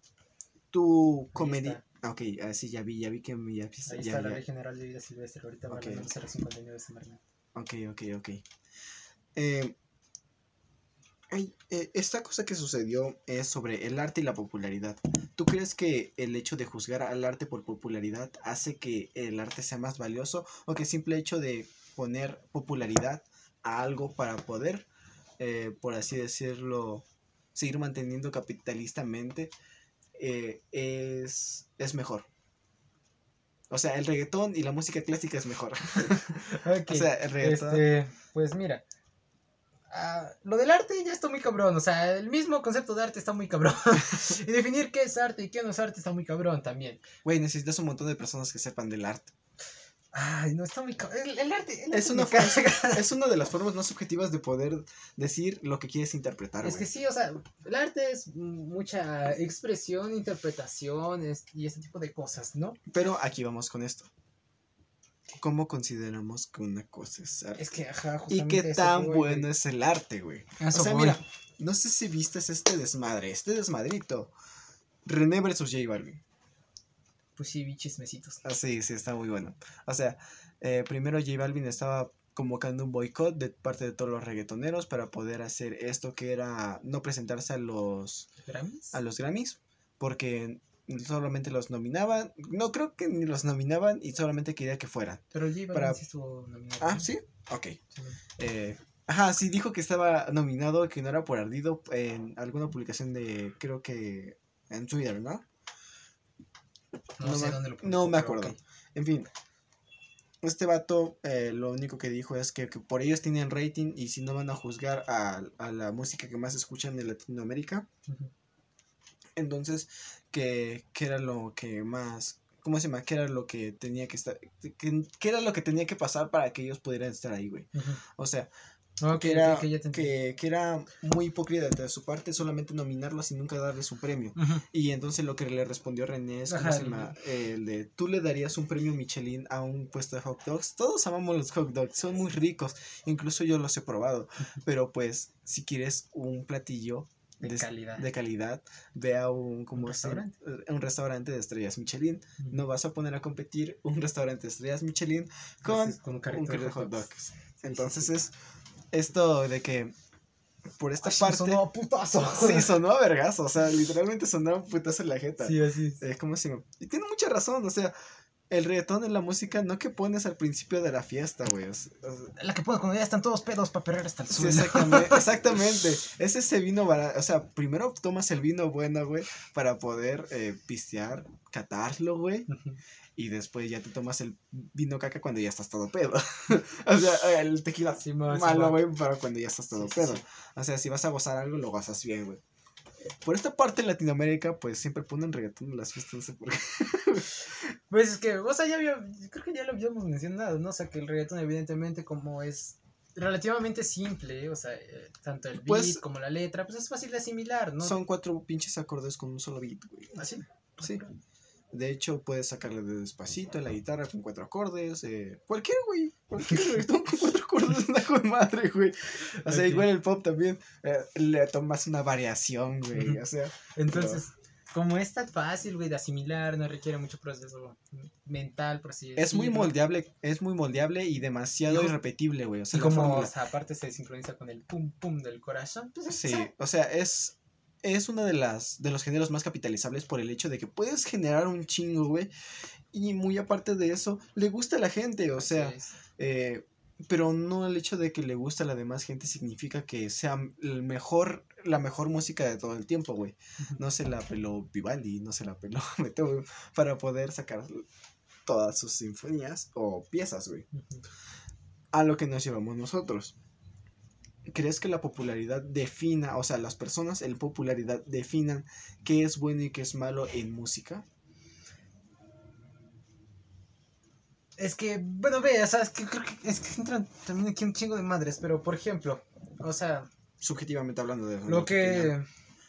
tu comedia... Ok, así ya vi, ya vi que. Ya, Ahí ya- está la ya- ley general de vida silvestre. Ahorita va Ok. la 059 de Semarnat. Ok, ok, ok. Eh, eh, esta cosa que sucedió es sobre el arte y la popularidad. ¿Tú crees que el hecho de juzgar al arte por popularidad hace que el arte sea más valioso o que el simple hecho de poner popularidad a algo para poder, eh, por así decirlo, seguir manteniendo capitalistamente eh, es, es mejor? O sea, el reggaetón y la música clásica es mejor. Ok, O sea, el reggaetón... Este, pues mira. ah, lo del arte ya está muy cabrón. O sea, el mismo concepto de arte está muy cabrón. y definir qué es arte y qué no es arte está muy cabrón también. Güey, necesitas un montón de personas que sepan del arte. Ay, no, está muy. El, el arte, el Es arte una, es una de las formas más objetivas de poder decir lo que quieres interpretar, Es que sí, o sea, el arte es mucha expresión, interpretación es- y ese tipo de cosas, ¿no? Pero aquí vamos con esto. cómo consideramos que una cosa es arte. Es que, ajá, y qué tan voy, bueno es el arte, güey. O sea, voy. mira, no sé si vistes este desmadre, este desmadrito. René versus J Balvin. Pues sí, vi chismecitos. Ah, sí, sí, está muy bueno. O sea, eh, primero J Balvin estaba convocando un boicot de parte de todos los reggaetoneros para poder hacer esto que era no presentarse a los, ¿Grammys? a los Grammys, porque solamente los nominaban, no creo que ni los nominaban y solamente quería que fueran. Pero J Balvin para- sí estuvo nominado. Ah, sí, ok. Sí. Eh, ajá, sí, dijo que estaba nominado, que no era por ardido en alguna publicación de, creo que en Twitter, ¿no? No, No sé me- dónde lo no me acuerdo. En fin, este vato eh, lo único que dijo es que, que por ellos tienen rating y si no van a juzgar a, a la música que más escuchan en Latinoamérica, entonces que, que era lo que más... ¿Cómo se llama? Que era lo que tenía que estar... Que era lo que tenía que pasar para que ellos pudieran estar ahí, güey. O sea, Que era, que, que era muy hipócrita de su parte solamente nominarlos y nunca darles un premio. Y entonces lo que le respondió René es, ¿cómo Ajá? El de, tú le darías un premio Michelin a un puesto de hot dogs. Todos amamos los hot dogs, son muy ricos, incluso yo los he probado. Pero pues, si quieres un platillo De de, calidad. de calidad, ve a un, como Un restaurante. un restaurante de estrellas Michelin. No vas a poner a competir un restaurante de estrellas Michelin con Entonces, con un carrito de hot dogs. Entonces es esto de que por esta Ay, parte... sonó a putazo. Sí, sonó a vergazo, o sea, literalmente sonó a putazo en la jeta. Sí, así es. Es como si... Y tiene mucha razón, o sea, el reggaetón en la música no que pones al principio de la fiesta, güey. o sea, La que puedo cuando ya están todos pedos para perrer hasta el sí, suelo. exactamente, exactamente. Es ese vino barato, o sea, primero tomas el vino bueno, güey, para poder eh, pistear, catarlo, güey. Y después ya te tomas el vino caca cuando ya estás todo pedo. o sea, el tequila Simón, malo, Simón. güey, para cuando ya estás todo Sí, sí, pedo. sí. O sea, si vas a gozar algo, lo gozas bien, güey. Por esta parte en Latinoamérica, pues siempre ponen reggaetón en las fiestas, no sé por qué. Pues es que, o sea, ya había, creo que ya lo habíamos mencionado, ¿no? O sea, que el reggaetón evidentemente como es relativamente simple, o sea, eh, tanto el beat Pues- como la letra, pues es fácil de asimilar, ¿no? Son cuatro pinches acordes con un solo beat, güey. así. Sí. De hecho, puedes sacarle de despacito la guitarra con cuatro acordes. Eh, cualquier, güey. Cualquier reggaetón con cuatro acordes es una con madre, güey. O sea, igual el pop también. eh, le tomas una variación, güey. O sea, Entonces, como es tan fácil, güey, de asimilar, no requiere mucho proceso mental, por así es muy moldeable. Es muy moldeable y demasiado irrepetible, güey. O sea, Y como, o sea, aparte se sincroniza con el pum pum del corazón, pues es- Sí, o sea, es, es uno de, las, de los géneros más capitalizables por el hecho de que puedes generar un chingo, güey. Y muy aparte de eso, le gusta a la gente, o sea, eh, pero no el hecho de que le gusta a la demás gente significa que sea el mejor, la mejor música de todo el tiempo, güey. No se la peló Vivaldi, no se la peló Beethoven para poder sacar todas sus sinfonías o piezas, güey a lo que nos llevamos nosotros. ¿Crees que la popularidad defina, o sea, las personas en popularidad definan qué es bueno y qué es malo en música? Es que, bueno, ve, o sea, es que creo que, es que entran también aquí un chingo de madres, pero por ejemplo, o sea, Subjetivamente hablando, de lo que.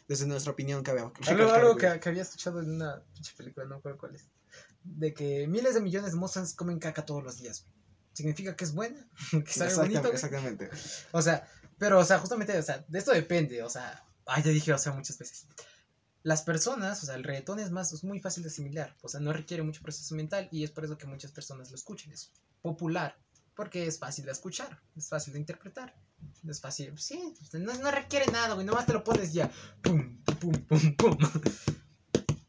desde nuestra opinión cabe Algo, algo que, que había escuchado en una pinche película, no recuerdo cuál es. De que miles de millones de mozas comen caca todos los días. ¿Significa que es buena? ¿Que sabe bonito? exactamente. O sea, pero, o sea, justamente, o sea, de esto depende, o sea, ay, ya dije, o sea, muchas veces. Las personas, o sea, el reggaetón es más, es muy fácil de asimilar, o sea, no requiere mucho proceso mental y es por eso que muchas personas lo escuchan. Es popular, porque es fácil de escuchar, es fácil de interpretar, es fácil, sí, no, no requiere nada, güey, nomás te lo pones ya, pum, pum, pum, pum.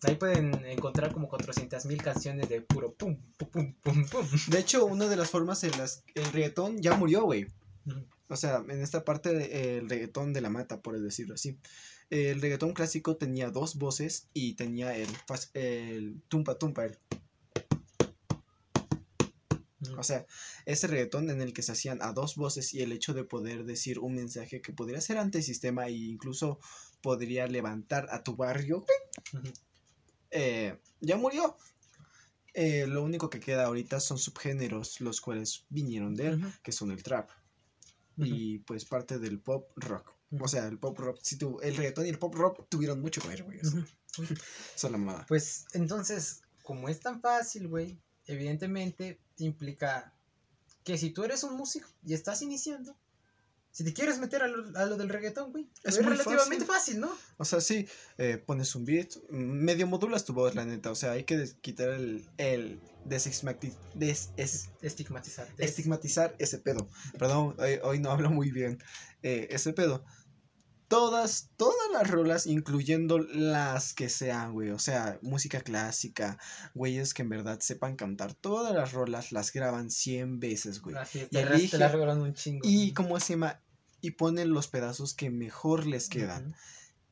Ahí pueden encontrar como 400 mil canciones de puro pum, pum, pum, pum, pum. De hecho, una de las formas en las el reggaetón ya murió, güey. Ujú. O sea, en esta parte de- el reggaetón de la mata, por decirlo así. El reggaetón clásico tenía dos voces y tenía el, el tumpa tumpa, el O sea, ese reggaetón en el que se hacían a dos voces y el hecho de poder decir un mensaje que podría ser antisistema e incluso podría levantar a tu barrio, eh, ya murió. Eh, lo único que queda ahorita son subgéneros, los cuales vinieron de él, que son el trap y pues parte del pop rock. O sea, el pop rock, si tu, el reggaetón y el pop rock tuvieron mucho que ver, güey. Son la mamada. Pues entonces, como es tan fácil, güey, evidentemente implica que si tú eres un músico y estás iniciando, si te quieres meter a lo, a lo del reggaetón, güey, Es relativamente fácil, ¿no? O sea, sí, eh, pones un beat, medio modulas tu voz, la neta. O sea, hay que quitar el, el desestigmati- des- es- Estigmatizar. des- estigmatizar ese pedo. Perdón, hoy, hoy no hablo muy bien. eh, ese pedo. Todas, todas las rolas, incluyendo las que sean, güey. O sea, música clásica, güeyes que en verdad sepan cantar. Todas las rolas las graban 100 veces, güey. Así Y elige- la regalan un chingo. Y como se llama, y ponen los pedazos que mejor les quedan.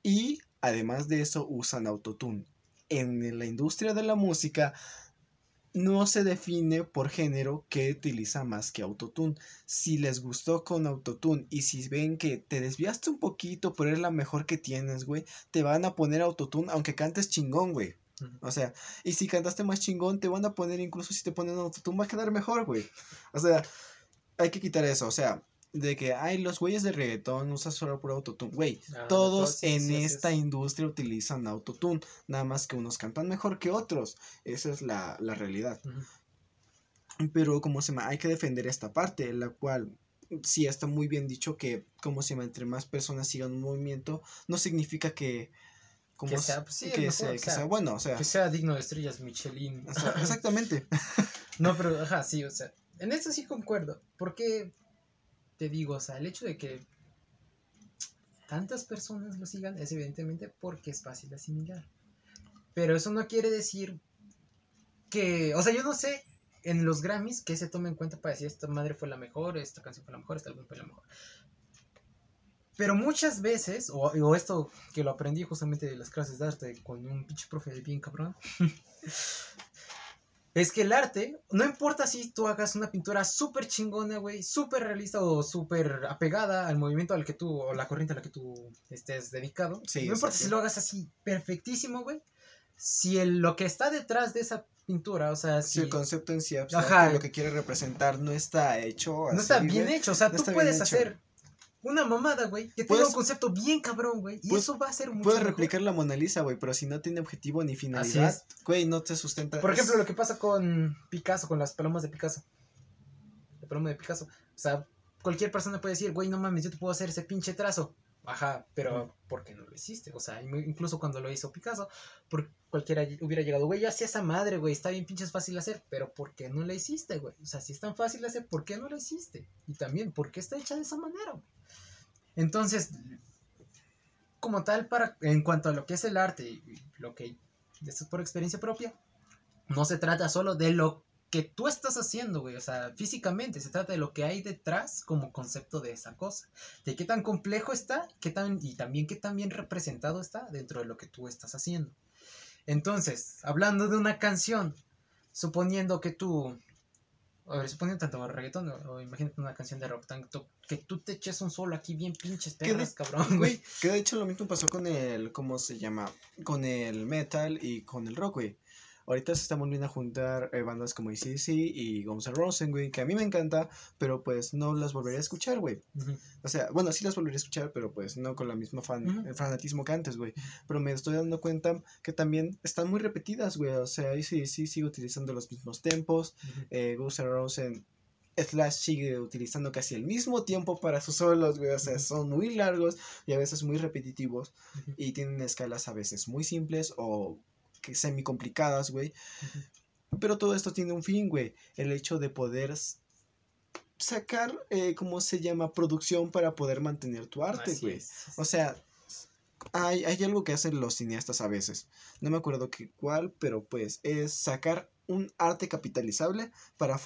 Y además de eso usan autotune. En la industria de la música no se define por género que utiliza más que autotune. Si les gustó con autotune y si ven que te desviaste un poquito, pero es la mejor que tienes, güey, te van a poner autotune aunque cantes chingón, güey. O sea, y si cantaste más chingón, te van a poner incluso si te ponen autotune va a quedar mejor, güey. O sea, hay que quitar eso, o sea, de que, ay, los güeyes de reggaetón usan solo por autotune. Güey, Ah, todos todo- sí, en sí, esta es. industria utilizan autotune, nada más que unos cantan mejor que otros. Esa es la, la realidad. Pero, como se llama, hay que defender esta parte, la cual sí está muy bien dicho que, como se llama, entre más personas sigan un movimiento, no significa que. Como Que sea, pues, sí, que, mejor, sea, o que sea, sea bueno, o sea, Que sea digno de estrellas Michelin. o exactamente. No, pero, ajá, sí, o sea, en esto sí concuerdo. Porque, te digo, o sea, el hecho de que tantas personas lo sigan es evidentemente porque es fácil de asimilar. Pero eso no quiere decir que, o sea, yo no sé en los Grammys que se tome en cuenta para decir esta madre fue la mejor, esta canción fue la mejor, este álbum fue la mejor. Pero muchas veces, o, o esto que lo aprendí justamente de las clases de arte con un pinche profe bien cabrón, es que el arte, no importa si tú hagas una pintura súper chingona, güey, súper realista o súper apegada al movimiento al que tú, o la corriente a la que tú estés dedicado, Sí, no importa si lo hagas así perfectísimo, güey, si el- lo que está detrás de esa pintura, o sea, Si si el concepto en sí abstracto, Ajá. lo que quiere representar no está hecho así, no está bien hecho, o sea, no tú puedes hacer una mamada, güey, que tenga Puedes- un concepto bien cabrón, güey, y puedes- eso va a ser mucho Puedes mejor. replicar la Mona Lisa, güey, pero si no tiene objetivo ni finalidad, güey, no te sustenta. Por ejemplo, lo que pasa con Picasso, con las palomas de Picasso. La paloma de Picasso. O sea, cualquier persona puede decir, güey, no mames, yo te puedo hacer ese pinche trazo. Ajá, pero. ¿por qué no lo hiciste? O sea, in- incluso cuando lo hizo Picasso, por cualquiera hubiera llegado, güey, yo hacía esa madre, güey, está bien pinches fácil de hacer, pero ¿por qué no la hiciste, güey? O sea, si es tan fácil de hacer, ¿por qué no la hiciste? Y también, ¿por qué está hecha de esa manera, güey? Entonces, como tal, para, en cuanto a lo que es el arte, y lo que, esto es por experiencia propia, no se trata solo de lo que tú estás haciendo, güey, o sea, físicamente, se trata de lo que hay detrás como concepto de esa cosa, de qué tan complejo está, qué tan, y también qué tan bien representado está dentro de lo que tú estás haciendo. Entonces, hablando de una canción, suponiendo que tú, a ver, suponiendo tanto reggaetón o, o imagínate una canción de rock, tanto que tú te eches un solo aquí bien pinches ¿Qué de- perras, cabrón, Güey, güey. que de hecho lo mismo pasó con el, ¿cómo se llama? Con el metal y con el rock, güey. Ahorita se están volviendo a juntar eh, bandas como ACDC y Guns N' Roses, güey, que a mí me encanta, pero pues no las volvería a escuchar, güey. O sea, bueno, sí las volvería a escuchar, pero pues no con la misma fan, el fanatismo que antes, güey. Pero me estoy dando cuenta que también están muy repetidas, güey. O sea, ACDC sigue utilizando los mismos tempos, Ujú. eh, Guns N' Roses Slash sigue utilizando casi el mismo tiempo para sus solos, güey. O sea, son muy largos y a veces muy repetitivos. Y tienen escalas a veces muy simples o que semi complicadas, güey. Pero todo esto tiene un fin, güey. El hecho de poder sacar, eh, ¿cómo se llama? Producción para poder mantener tu arte, güey. O sea, hay, hay algo que hacen los cineastas a veces. No me acuerdo qué cuál, pero pues es sacar un arte capitalizable para,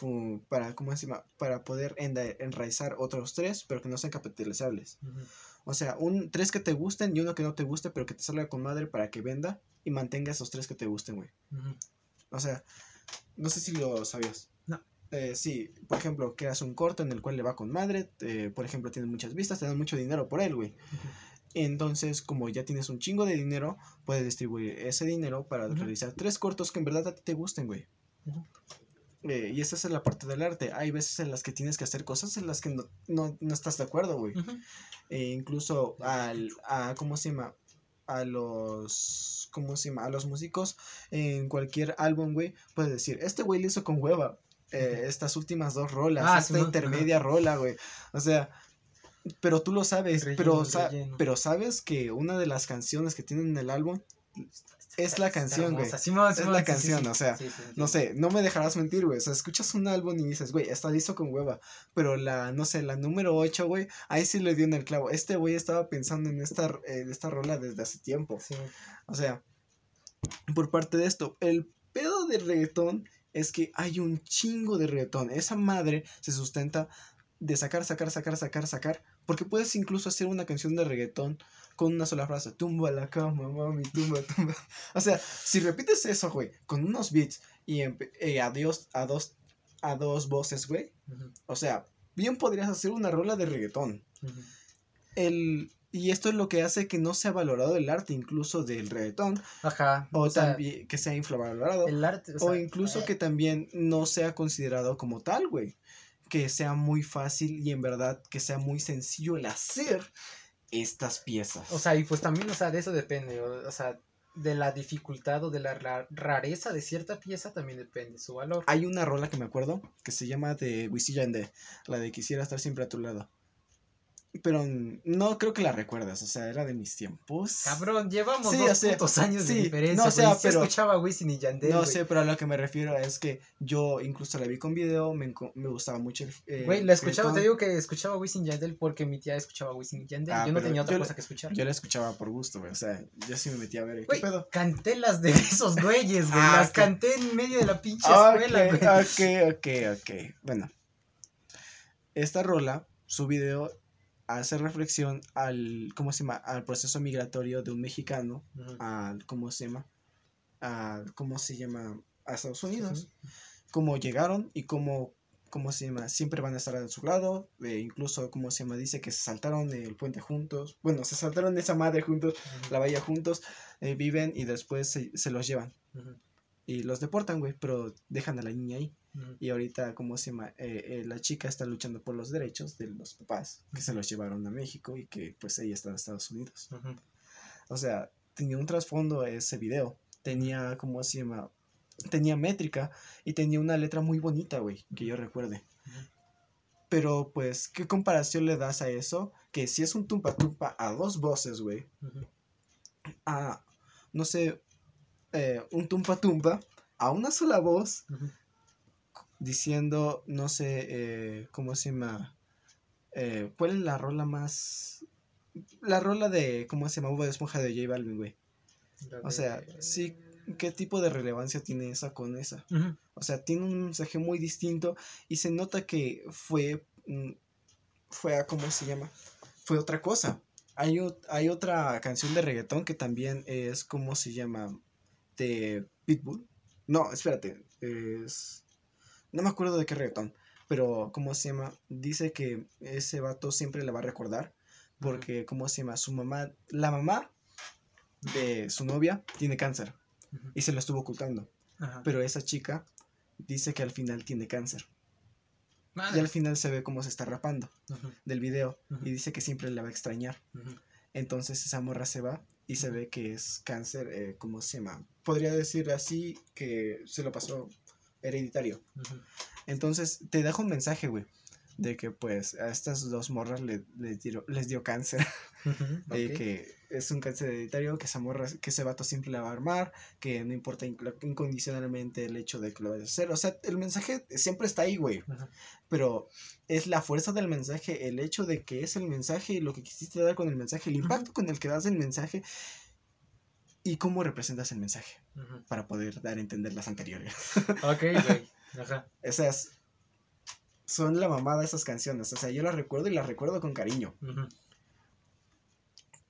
para, ¿cómo se llama? para poder enraizar otros tres, pero que no sean capitalizables. O sea, un tres que te gusten y uno que no te guste, pero que te salga con madre para que venda y mantenga esos tres que te gusten, güey. O sea, no sé si lo sabías. No. Eh, sí, por ejemplo, creas un corto en el cual le va con madre, eh, por ejemplo, tienes muchas vistas, te dan mucho dinero por él, güey. Entonces, como ya tienes un chingo de dinero, puedes distribuir ese dinero para realizar tres cortos que en verdad a ti te gusten, güey. Eh, y esa es la parte del arte. Hay veces en las que tienes que hacer cosas en las que no, no, no estás de acuerdo, güey. E incluso al, a, ¿cómo se llama? A los, ¿cómo se llama? A los músicos en cualquier álbum, güey, puedes decir, este güey lo hizo con hueva. eh, estas últimas dos rolas, Ah, esta intermedia rola, güey. O sea, pero tú lo sabes, pero, sa- relleno. pero sabes que una de las canciones que tienen en el álbum es la canción, güey. Simón, Es la sí, canción, sí. o sea, Sí, No sé, no me dejarás mentir, güey. O sea, escuchas un álbum y dices, güey, está listo con hueva. Pero la, no sé, la número 8, güey, ahí sí le dio en el clavo. Este güey estaba pensando en esta, eh, en esta rola desde hace tiempo. O sea, por parte de esto, el pedo del reggaetón es que hay un chingo de reggaetón. Esa madre se sustenta de sacar, sacar, sacar, sacar, sacar. Porque puedes incluso hacer una canción de reggaetón con una sola frase. Tumba la cama, mami, tumba, tumba. O sea, si repites eso, güey, con unos beats y eh, adiós, a dos, a dos voces, güey. O sea, bien podrías hacer una rola de reggaetón. El, y esto es lo que hace que no sea valorado el arte incluso del reggaetón. Ajá. O, también que sea infravalorado. el arte. O, incluso eh, que también no sea considerado como tal, güey. Que sea muy fácil y en verdad que sea muy sencillo el hacer estas piezas. O sea, y pues también, o sea, de eso depende. O, o sea, de la dificultad o de la ra- rareza de cierta pieza también depende su valor. hay una rola que me acuerdo que se llama de Yandé, la de Quisiera estar siempre a tu lado. Pero no creo que la recuerdas, o sea, era de mis tiempos. Cabrón, llevamos Sí, dos putos años de diferencia. no, o sea, pero- escuchaba a Wisin y Yandel. No sé, pero a lo que me refiero es que yo incluso la vi con video, me, me gustaba mucho el... eh, Güey, la escuchaba, te digo que escuchaba a Wisin y Yandel porque mi tía escuchaba Wisin y Yandel. Ah, yo no tenía otra cosa la- que escuchar. Yo la escuchaba por gusto, güey, o sea, yo sí me metía a ver, ¿qué Güey, pedo? canté las de esos güeyes, güey. Ah, las canté en medio de la pinche Ok, escuela, güey. ok, ok, ok. Bueno, esta rola, su video, hace reflexión al, ¿cómo se llama? Al proceso migratorio de un mexicano, al, ¿cómo se llama? Al, ¿cómo se llama? A Estados Unidos. Cómo llegaron y cómo, ¿cómo se llama? Siempre van a estar a su lado. eh, incluso, ¿cómo se llama? Dice que se saltaron el puente juntos. Bueno, se saltaron esa madre juntos, la bahía juntos. eh, viven y después se, se los llevan. Y los deportan, güey, pero dejan a la niña ahí. Y ahorita, ¿cómo se llama? Eh, eh, la chica está luchando por los derechos de los papás que se los llevaron a México y que pues ella está en Estados Unidos. O sea, tenía un trasfondo ese video. Tenía, ¿cómo se llama? Tenía métrica y tenía una letra muy bonita, güey, que yo recuerde. Pero pues, ¿qué comparación le das a eso? Que si es un tumpa tumpa a dos voces, güey, a, no sé, eh, un tumpa tumpa a una sola voz diciendo, no sé, eh, ¿cómo se llama? Eh, ¿Cuál es la rola más... La rola de, ¿cómo se llama? Bob Esponja de J Balvin, güey. O sea, de- sí, ¿qué tipo de relevancia tiene esa con esa? O sea, tiene un mensaje muy distinto y se nota que fue, mm, fue a, ¿cómo se llama? Fue otra cosa. Hay, o- hay otra canción de reggaetón que también es, ¿cómo se llama? De Pitbull. No, espérate, es... No me acuerdo de qué reggaetón, pero, ¿cómo se llama? Dice que ese vato siempre le va a recordar porque, ¿cómo se llama? Su mamá, la mamá de su novia tiene cáncer y se lo estuvo ocultando. Ajá. Pero esa chica dice que al final tiene cáncer. Y al final se ve cómo se está rapando del video. Y dice que siempre la va a extrañar. Entonces esa morra se va y se ve que es cáncer, eh, ¿cómo se llama? Podría decir así que se lo pasó hereditario. Entonces te dejo un mensaje, güey. De que pues a estas dos morras le- les, dio, les dio cáncer. Eh, Ok. que es un cáncer hereditario, que esa morra, que ese vato siempre la va a armar, que no importa inc- incondicionalmente el hecho de que lo vaya a hacer. O sea, el mensaje siempre está ahí, güey. Pero es la fuerza del mensaje, el hecho de que es el mensaje y lo que quisiste dar con el mensaje, el impacto con el que das el mensaje y cómo representas el mensaje para poder dar a entender las anteriores. Ok, güey. Ajá. Esas son la mamada esas canciones. O sea, yo las recuerdo y las recuerdo con cariño.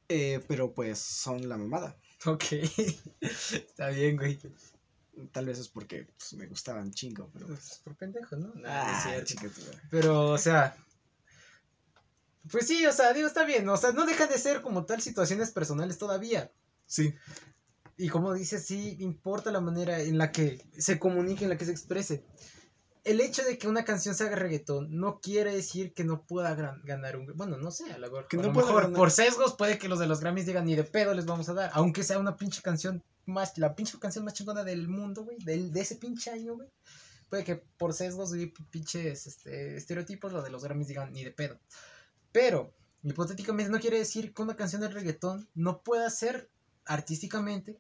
Eh, pero pues son la mamada. Ok. Está bien, güey. Tal vez es porque pues, me gustaban chingo, pero pues. Pues por pendejo, ¿no? No es Ah, cierto. Pero, o sea. Pues sí, o sea, digo, está bien. O sea, no deja de ser como tal situaciones personales todavía. Sí. Y como dices, sí importa la manera en la que se comunique, en la que se exprese. El hecho de que una canción se haga reggaetón no quiere decir que no pueda ganar un... Bueno, no sé, a lo mejor, Que a no lo pueda mejor ganar. por sesgos puede que los de los Grammys digan ni de pedo les vamos a dar, aunque sea una pinche canción más, la pinche canción más chingona del mundo, güey, del- de ese pinche año, güey. Puede que por sesgos y pinches este, estereotipos los de los Grammys digan ni de pedo. Pero, hipotéticamente no quiere decir que una canción de reggaetón no pueda ser artísticamente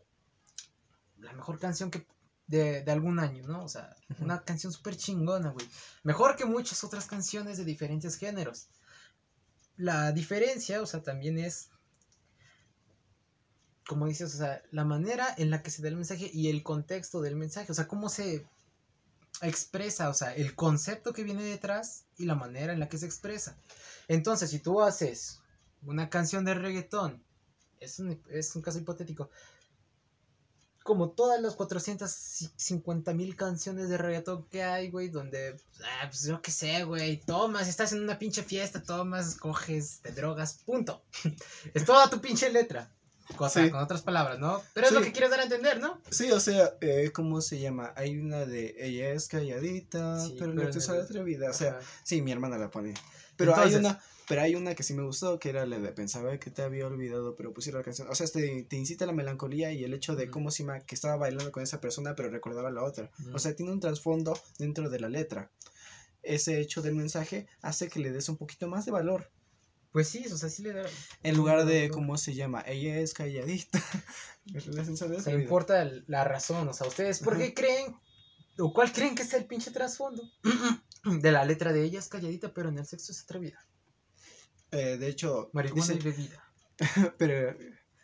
la mejor canción que de, de algún año, ¿no? O sea, una canción súper chingona, güey. Mejor que muchas otras canciones de diferentes géneros. La diferencia, o sea, también es, como dices, o sea, la manera en la que se da el mensaje y el contexto del mensaje, o sea, cómo se expresa, o sea, el concepto que viene detrás y la manera en la que se expresa. Entonces, si tú haces una canción de reggaetón, es un, es un caso hipotético, como todas las 450 mil canciones de reggaetón que hay, güey, donde, ah, pues yo qué sé, güey, tomas, estás en una pinche fiesta, tomas, coges, te drogas, punto. es toda tu pinche letra. Cosa, Sí. con otras palabras, ¿no? Pero es lo que quieres dar a entender, ¿no? Sí, o sea, eh, ¿cómo se llama? Hay una de ella es calladita, Sí, pero no te sale atrevida. O sea, sí, mi hermana la pone. Pero hay una, pero hay una que sí me gustó, que era la de pensaba que te había olvidado, pero pusieron la canción. O sea, te, te incita a la melancolía y el hecho de Ujú. cómo se llama que estaba bailando con esa persona, pero recordaba a la otra. O sea, tiene un trasfondo dentro de la letra. Ese hecho del mensaje hace que le des un poquito más de valor. Pues sí, o sea, sí le da. En lugar de. ¿cómo se llama? Ella es calladita. Atrevida. importa la razón. O sea, ¿ustedes por qué creen? ¿O cuál creen que es el pinche trasfondo? De la letra de ella es calladita, pero en el sexo es atrevida. Eh, de hecho, Marihuana dice- y bebida. pero,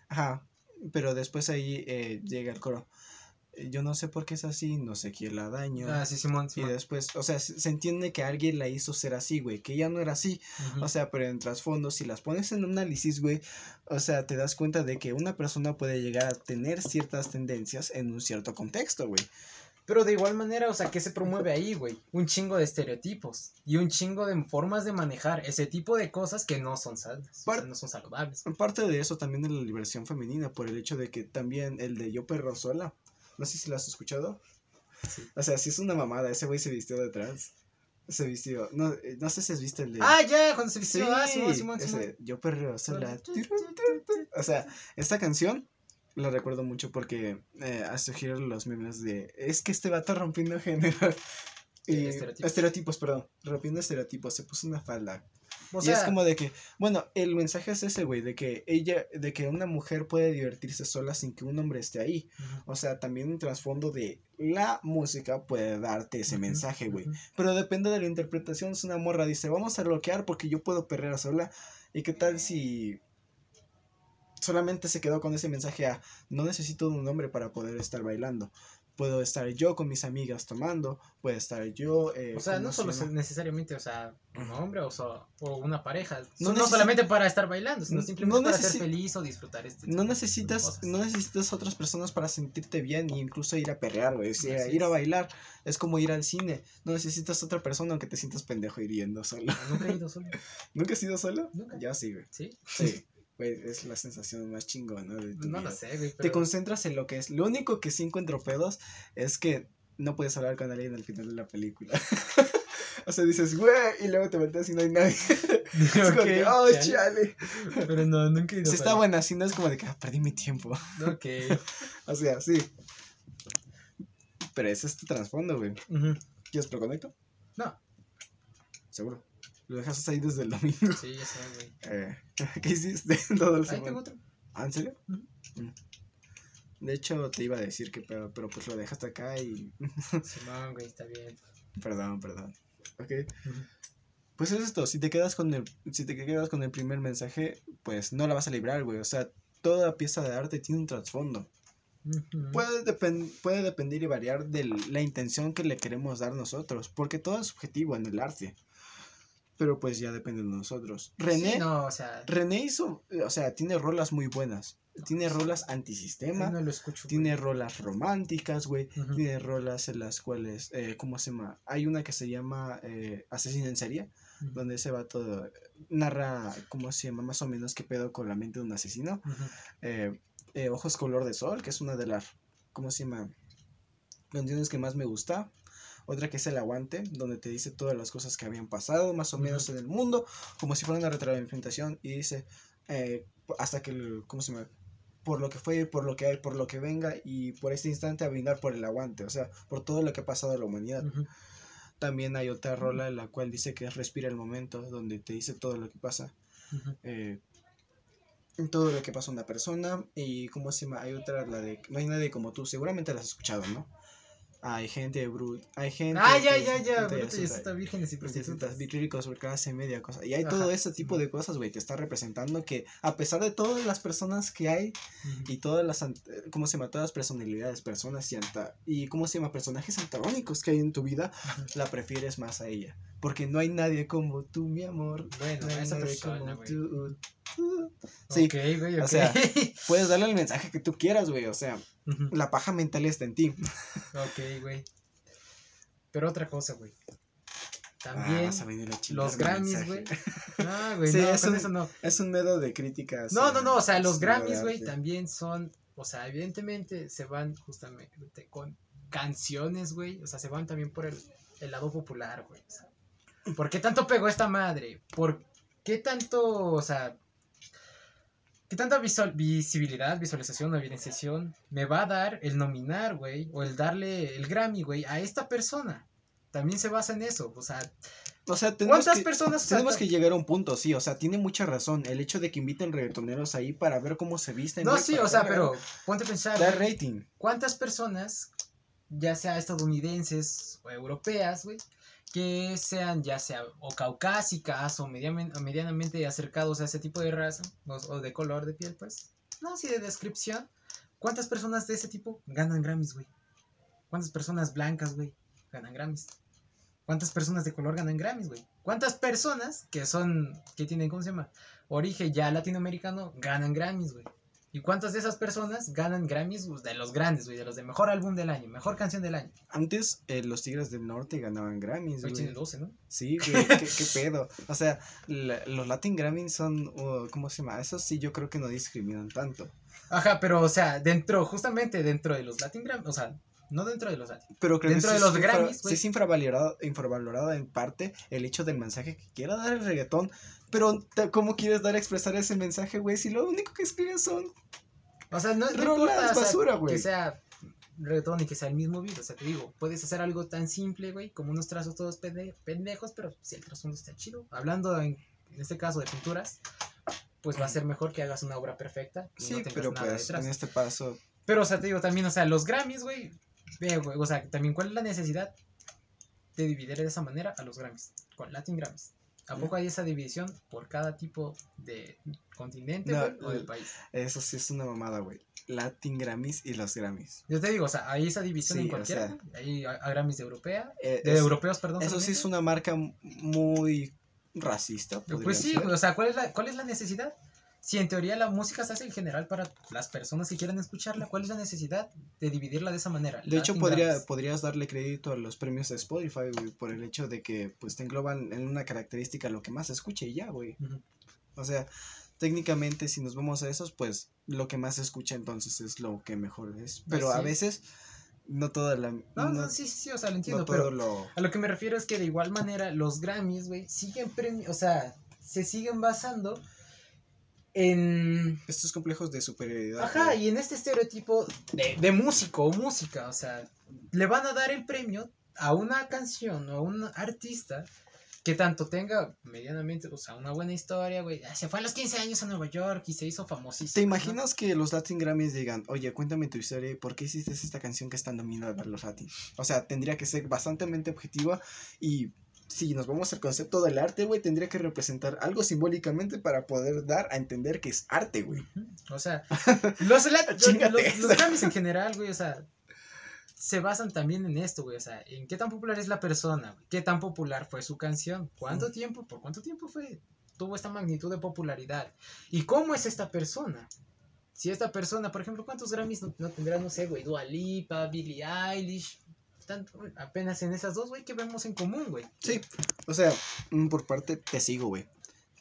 ajá, pero después ahí eh, llega el coro. Eh, Yo no sé por qué es así, no sé quién la daño. Ah, sí, Simón, y después, o sea, se, entiende que alguien la hizo ser así, güey, que ella no era así. O sea, pero en trasfondo, si las pones en análisis, güey, o sea, te das cuenta de que una persona puede llegar a tener ciertas tendencias en un cierto contexto, güey. Pero de igual manera, o sea, ¿qué se promueve ahí, güey? Un chingo de estereotipos y un chingo de formas de manejar ese tipo de cosas que no son sanas, o sea, no son saludables. Parte de eso también de la liberación femenina, por el hecho de que también el de Yo Perro Sola, no sé si lo has escuchado. Sí. O sea, si es una mamada, ese güey se vistió de trans. Se vistió, no, eh, no sé si has visto el de... Ah, ya, cuando se Sí, vistió, ah, Simón, Simón, ese, Simón. Yo Perro Sola. O sea, esta canción la recuerdo mucho porque eh, hasta girar los memes de es que este vato rompiendo género. Y, Estereotipos. estereotipos. perdón. Rompiendo estereotipos. Se puso una falda. O y sea, es como de que, bueno, el mensaje es ese, güey, de que ella, de que una mujer puede divertirse sola sin que un hombre esté ahí. O sea, también un trasfondo de la música puede darte ese mensaje, güey. Pero depende de la interpretación. Es una morra, dice, vamos a bloquear porque yo puedo perrear sola. ¿Y qué tal si solamente se quedó con ese mensaje a no necesito un hombre para poder estar bailando? Puedo estar yo con mis amigas tomando, puede estar yo... eh, O sea, ¿cómo no solo llama? necesariamente, o sea, un hombre o, so- o una pareja. No No, solamente para estar bailando, sino No simplemente para necesi- ser feliz o disfrutar este No tipo necesitas, no necesitas otras personas para sentirte bien e incluso ir a perrear, güey. Ir a bailar es como ir al cine. No necesitas otra persona aunque te sientas pendejo hiriendo solo. Ah, Nunca he ido solo. ¿Nunca has ido solo? Nunca. Ya sí, güey. ¿Sí? Sí, güey, es la sensación más chingona de tu No vida. lo sé, güey. Te concentras en lo que es. Lo único que sí encuentro pedos es que no puedes hablar con alguien al final de la película. o sea, dices, güey, y luego te volteas y no hay nadie. es como que, oh, chale. chale. Pero no, nunca he ido Si está buena, si no es como de que ah, perdí mi tiempo. Ok. o sea, sí. Pero ese es tu trasfondo, güey. Ujú. ¿Quieres te lo conecto? No, Seguro. Lo dejas ahí desde el domingo. sí, ya sé, güey. Eh, ¿Qué hiciste todo el Ahí semana? tengo otro. ¿Ah, en serio? Mm. De hecho, te iba a decir que, pero, pero pues lo dejaste acá y. Simón, güey, está bien. perdón, perdón. Ok. Pues es esto, si te quedas con el, si te quedas con el primer mensaje, pues no la vas a librar, güey. O sea, toda pieza de arte tiene un trasfondo. Puede, depen- puede depender y variar de la intención que le queremos dar nosotros, porque todo es subjetivo en el arte. Pero pues ya depende de nosotros. René, Sí, no, o sea, René hizo, o sea, tiene rolas muy buenas. Tiene rolas antisistema. no lo escucho. Tiene rolas románticas, güey. Tiene rolas en las cuales, eh, ¿cómo se llama? Hay una que se llama eh, Asesino en serie, Ujú. donde ese vato narra, ¿cómo se llama? Más o menos qué pedo con la mente de un asesino. Eh, eh, Ojos color de sol, que es una de las, ¿cómo se llama? Canciones que más me gusta. Otra que es El Aguante, donde te dice todas las cosas que habían pasado, más o menos en el mundo, como si fuera una retroalimentación. Y dice, eh, hasta que, el, ¿cómo se llama? Por lo que fue, por lo que hay, por lo que venga, y por este instante a brindar por el aguante, o sea, por todo lo que ha pasado en la humanidad. También hay otra rola en la cual dice que es Respira el momento, donde te dice todo lo que pasa. Eh, todo lo que pasa a una persona. Y como se llama, hay otra, la de No hay nadie como tú, seguramente la has escuchado, ¿no? Hay gente brut, hay gente. Ah, ya, ya, ya, bruto y está vírgenes y prostitutas, prostitutas. media cosa. Y hay Ajá, todo ese tipo de cosas, güey, que está representando que a pesar de todas las personas que hay y todas las, eh, ¿cómo se llama? Todas las personalidades, personas y, anta- y ¿cómo se llama? Personajes antagónicos que hay en tu vida, la prefieres más a ella. Porque no hay nadie como tú, mi amor. Bueno, No hay nadie persona, como tú. Sí, Ok, güey, o sea, puedes darle el mensaje que tú quieras, güey. O sea, la paja mental está en ti. Ok, güey. Pero otra cosa, güey. Ah, También los Grammys, güey. Ah, güey, Sí, no, es un- eso no. Es un medio de críticas. No, no, no, o sea, los medio de Grammys, güey, también son, o sea, evidentemente se van justamente con canciones, güey, o sea, se van también por el, el lado popular, güey. o sea, ¿Por qué tanto pegó esta madre? ¿Por qué tanto, o sea, qué tanta visual- visibilidad, visualización o evidenciación me va a dar el nominar, güey, o el darle el Grammy, güey, a esta persona? También se basa en eso, o sea, O sea, tenemos ¿cuántas que, personas tenemos que llegar a un punto, sí. O sea, tiene mucha razón. El hecho de que inviten reggaetoneros ahí para ver cómo se visten. No, sí, o sea, pero ponte a pensar. Dar rating. ¿Cuántas personas, ya sea estadounidenses o europeas, güey, que sean ya sea o caucásicas o medianamente acercados a ese tipo de raza o, de color de piel, pues, no, sí, de descripción, ¿cuántas personas de ese tipo ganan Grammys, güey? ¿Cuántas personas blancas, güey, ganan Grammys? ¿Cuántas personas de color ganan Grammys, güey? ¿Cuántas personas que son, que tienen, ¿cómo se llama? Origen ya latinoamericano ganan Grammys, güey? ¿Y cuántas de esas personas ganan Grammys pues, de los grandes, güey? De los de mejor álbum del año, mejor canción del año. Antes eh, los Tigres del Norte ganaban Grammys, güey. tiene 12, ¿no? Sí, güey, qué, qué pedo. O sea, la- los Latin Grammys son, uh, ¿cómo se llama? Esos sí yo creo que no discriminan tanto. Ajá, pero, o sea, dentro, justamente dentro de los Latin Grammys, o sea, no dentro de los Latin. Pero creo Dentro que de sí los Grammys, sí güey. es infravalorado, infravalorado en parte el hecho del mensaje que quiera dar el reggaetón. Pero, ¿cómo quieres dar a expresar ese mensaje, güey? Si lo único que escriben son O sea, no, no importa basura, güey. que sea reggaetón y que sea el mismo beat. O sea, te digo, puedes hacer algo tan simple, güey, como unos trazos todos pende- pendejos, pero si el trasfondo está chido. Hablando en, en este caso de pinturas, pues va a ser mejor que hagas una obra perfecta. Y Sí, no tengas pero nada pues detrás. en este paso, Pero, o sea, te digo también, o sea, los Grammys, güey. O sea, también, ¿cuál es la necesidad de dividir de esa manera a los Grammys? Con Latin Grammys. ¿A poco hay esa división por cada tipo de continente, No, o del l- país? eso sí es una mamada, güey. Latin Grammys y los Grammys. Yo te digo, o sea, hay esa división Sí, en o cualquiera. sea, güey. Hay a, Grammys de europea, Eh, de es- europeos, perdón. eso sí es una marca muy racista, Pues sí, ser. o sea, ¿cuál es, la, ¿cuál es la necesidad? Si en teoría la música se hace en general para las personas que quieren escucharla, ¿cuál es la necesidad de dividirla de esa manera? De hecho, podría, Grammys. podrías darle crédito a los premios de Spotify, güey, por el hecho de que pues te engloban en una característica lo que más se escuche y ya, güey. O sea, técnicamente si nos vamos a esos, pues lo que más se escucha entonces es lo que mejor es. Pero a sí. veces no toda la... No, no, no, sí, sí, o sea, lo entiendo, pero lo... a lo que me refiero es que de igual manera los Grammys, güey, siguen premi o sea, se siguen basando en Estos complejos de superioridad. Ajá, y en este estereotipo de, de músico o música, o sea, le van a dar el premio a una canción o a un artista que tanto tenga medianamente, o sea, una buena historia, güey. Ah, Se fue a los 15 años a Nueva York y se hizo famosísimo. ¿Te ¿no? imaginas que los Latin Grammys digan, oye, cuéntame tu historia y por qué hiciste esta canción que está nominada para los Latin? O sea, tendría que ser bastante objetiva y si nos vamos al concepto del arte, güey, tendría que representar algo simbólicamente para poder dar a entender que es arte, güey. O sea, los. Grammys en general, güey, o sea, se basan también en esto, güey, o sea, en qué tan popular es la persona, güey, qué tan popular fue su canción, cuánto tiempo, por cuánto tiempo fue, tuvo esta magnitud de popularidad y cómo es esta persona. Si esta persona, por ejemplo, ¿cuántos Grammys no, no tendrá, no sé, güey, Dua Lipa, Billie Eilish? Tanto, apenas en esas dos, güey, que vemos en común, güey. Sí, o sea, mm, por parte te sigo, güey.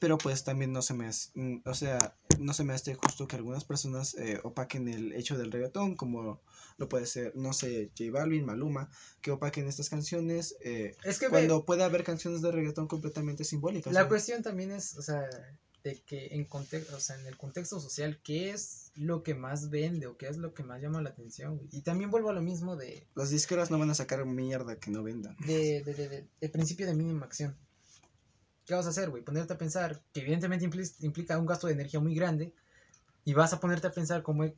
Pero pues también no se me hace, mm, o sea, no se me hace justo que algunas personas eh, opaquen el hecho del reggaetón, como lo puede ser, no sé, J Balvin, Maluma, que opaquen estas canciones, eh, Es que, ve, cuando puede haber canciones de reggaetón completamente simbólicas. la cuestión también es, o sea, de que en, conte- o sea, en el contexto social, ¿qué es lo que más vende o qué es lo que más llama la atención? güey? Y también vuelvo a lo mismo de, Las disqueras no van a sacar mierda que no vendan. de, de, de- de- principio de mínima acción. ¿Qué vas a hacer, güey? Ponerte a pensar, que evidentemente impli- implica un gasto de energía muy grande, y vas a ponerte a pensar cómo e-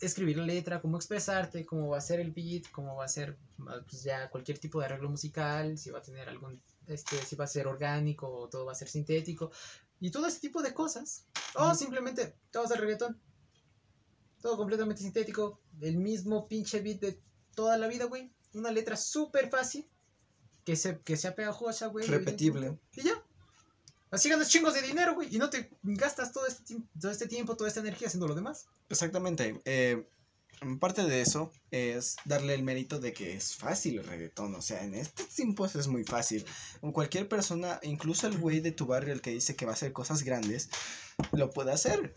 escribir la letra, cómo expresarte, cómo va a ser el beat, cómo va a ser ah, pues ya cualquier tipo de arreglo musical, si va a tener algún, este, si va a ser orgánico o todo va a ser sintético, y todo ese tipo de cosas. O Ujú. simplemente, todo es el reggaetón. Todo completamente sintético, el mismo pinche beat de toda la vida, güey. Una letra súper fácil, que, se, que sea pegajosa, güey. Repetible. Y ya. Así ganas chingos de dinero, güey. Y no te gastas todo este, todo este tiempo, toda esta energía haciendo lo demás. Exactamente. eh, parte de eso es darle el mérito de que es fácil el reggaetón. O sea, en estos tiempos es muy fácil. Cualquier persona, incluso el güey de tu barrio, el que dice que va a hacer cosas grandes, lo puede hacer.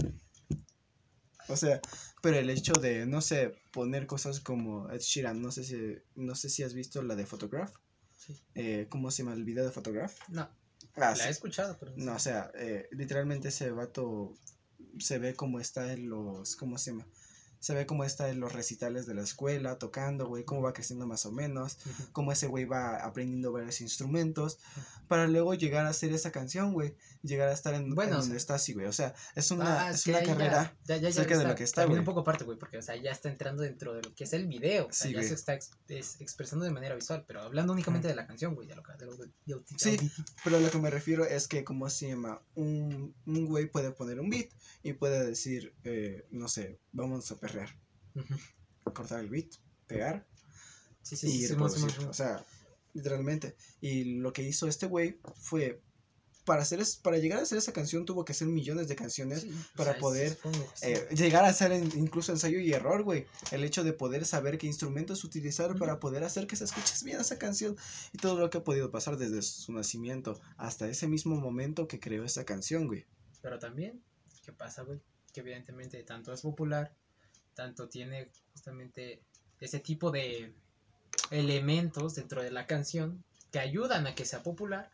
O sea, pero el hecho de, no sé, poner cosas como Ed Sheeran, no sé si, no sé si has visto la de Photograph. Sí. Eh, ¿Cómo se llama el video de Photograph? No, Ah, la sí. he escuchado, pero No, o sea, eh, literalmente ese vato se ve como está en los, ¿cómo se llama? Se ve como está en los recitales de la escuela, tocando, güey, cómo va creciendo más o menos, Ujú. cómo ese güey va aprendiendo varios instrumentos, para luego llegar a hacer esa canción, güey, llegar a estar en, Bueno, en donde está así, güey, o sea, es una, Ah, es una carrera, ya, ya, ya cerca de lo que está, también güey. un poco aparte, güey, porque o sea, ya está entrando dentro de lo que es el video. O sea, Sí, ya güey. se está ex- es- expresando de manera visual, pero hablando únicamente de la canción, güey, de lo que de lo de- de audi- Sí. pero a lo que me refiero es que, ¿cómo se llama? Un, un güey puede poner un beat y puede decir, eh, no sé, vamos a perrear, Ujú. cortar el beat, pegar, Sí, sí, y sí, reproducir. O sea, literalmente. Y lo que hizo este güey fue. Para, hacer es, para llegar a hacer esa canción tuvo que hacer millones de canciones. Sí, o para sea, poder, sí, eh, llegar a hacer en- incluso ensayo y error, güey. El hecho de poder saber qué instrumentos utilizar para poder hacer que se escuche bien esa canción. Y todo lo que ha podido pasar desde su nacimiento hasta ese mismo momento que creó esa canción, güey. Pero también, ¿qué pasa, güey? Que evidentemente tanto es popular, tanto tiene justamente ese tipo de elementos dentro de la canción que ayudan a que sea popular.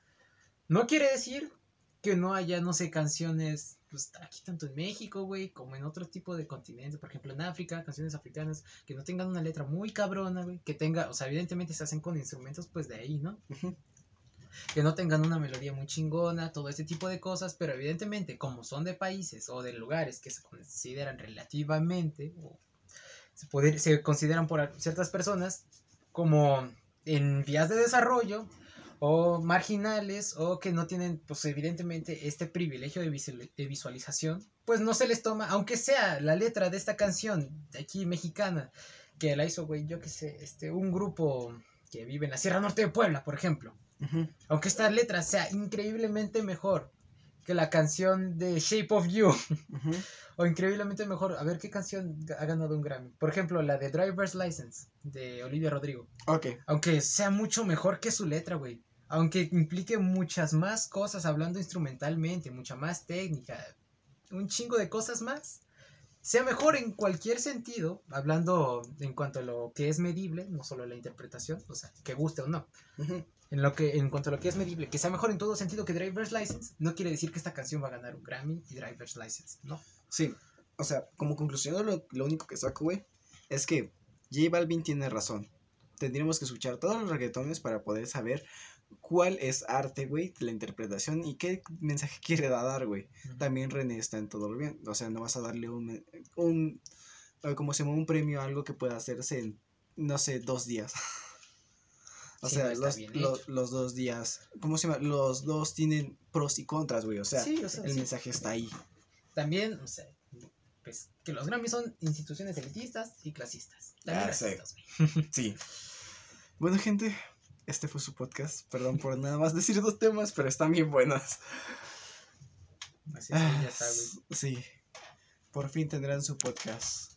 No quiere decir que no haya, no sé, canciones, pues aquí tanto en México, güey, como en otro tipo de continentes, por ejemplo en África, canciones africanas, que no tengan una letra muy cabrona, güey, que tenga, o sea, evidentemente se hacen con instrumentos, pues de ahí, ¿no? Que no tengan una melodía muy chingona, todo este tipo de cosas, pero evidentemente como son de países o de lugares que se consideran relativamente o se, se consideran por ciertas personas como en vías de desarrollo o marginales o que no tienen pues evidentemente este privilegio de, de visualización, pues no se les toma, aunque sea la letra de esta canción de aquí mexicana que la hizo, güey, yo que sé, este, un grupo que vive en la Sierra Norte de Puebla, por ejemplo. Aunque esta letra sea increíblemente mejor que la canción de Shape of You, o increíblemente mejor, a ver qué canción ha ganado un Grammy. Por ejemplo, la de Driver's License de Olivia Rodrigo. Ok. Aunque sea mucho mejor que su letra, güey. Aunque implique muchas más cosas hablando instrumentalmente, mucha más técnica, un chingo de cosas más. Sea mejor en cualquier sentido, hablando en cuanto a lo que es medible, no solo la interpretación, o sea, que guste o no. En, lo que, en cuanto a lo que es medible, que sea mejor en todo sentido que Driver's License, no quiere decir que esta canción va a ganar un Grammy y Driver's License, no. Sí, o sea, como conclusión lo, lo único que saco, güey, es que J Balvin tiene razón. Tendríamos que escuchar todos los reggaetones para poder saber cuál es arte, güey, la interpretación y qué mensaje quiere dar, güey. También René está en todo lo bien, o sea, no vas a darle un, un eh, como se llama, un premio a algo que pueda hacerse en, no sé, dos días. O Sí, sea, no los, bien lo- hecho. los dos días, ¿cómo se llama? Los dos tienen pros y contras, güey, o sea, Sí, o sea, el sí. mensaje está ahí. También, o sea, pues que los Grammys son instituciones elitistas y clasistas. También Ah, racistas. Sí. Bueno, gente, este fue su podcast. Perdón por nada más decir dos temas, pero están bien buenos. Así es, ya güey. Ah, Sí. Por fin tendrán su podcast.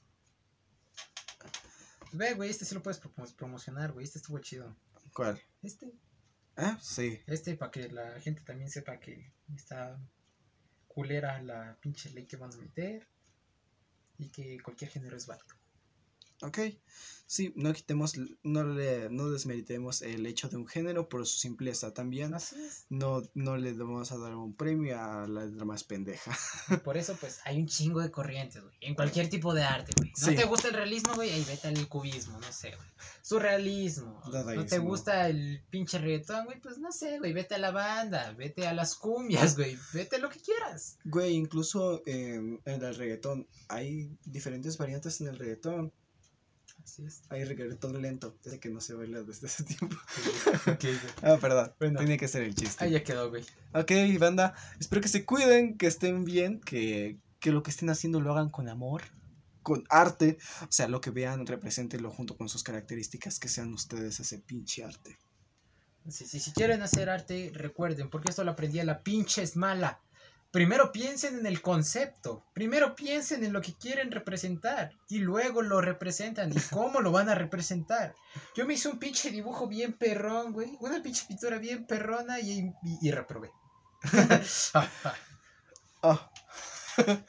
Ve, güey, este sí lo puedes promo- promocionar, güey. Este estuvo chido. ¿Cuál? Este, Ah, sí. este, para que la gente también sepa que está culera la pinche ley que van a meter y que cualquier género es válido. Ok, sí, no quitemos, no le, no desmeritemos el hecho de un género por su simpleza también. Así es. No, no le vamos a dar un premio a la letra más pendeja. Por eso, pues, hay un chingo de corrientes, güey. En cualquier tipo de arte, güey. No Sí. te gusta el realismo, güey, ahí vete al cubismo, no sé, güey. Surrealismo. No te Dadaísmo. gusta el pinche reggaetón, güey, pues no sé, güey. Vete a la banda, vete a las cumbias, güey. Vete a lo que quieras. Güey, incluso en, en el reggaetón hay diferentes variantes en el reggaetón. Así es. Hay reggaetón lento, desde que no se baila desde ese tiempo. Ah, perdón, Bueno. tenía que ser el chiste. Ahí ya quedó, güey. Ok, banda, espero que se cuiden, que estén bien, que, que lo que estén haciendo lo hagan con amor, con arte. O sea, lo que vean, representenlo junto con sus características, que sean ustedes ese pinche arte. Sí, sí, si quieren hacer arte, recuerden, porque esto lo aprendí a la pinche es mala. Primero piensen en el concepto, primero piensen en lo que quieren representar y luego lo representan y cómo lo van a representar. Yo me hice un pinche dibujo bien perrón, güey, una pinche pintura bien perrona y, y, y reprobé. Ah.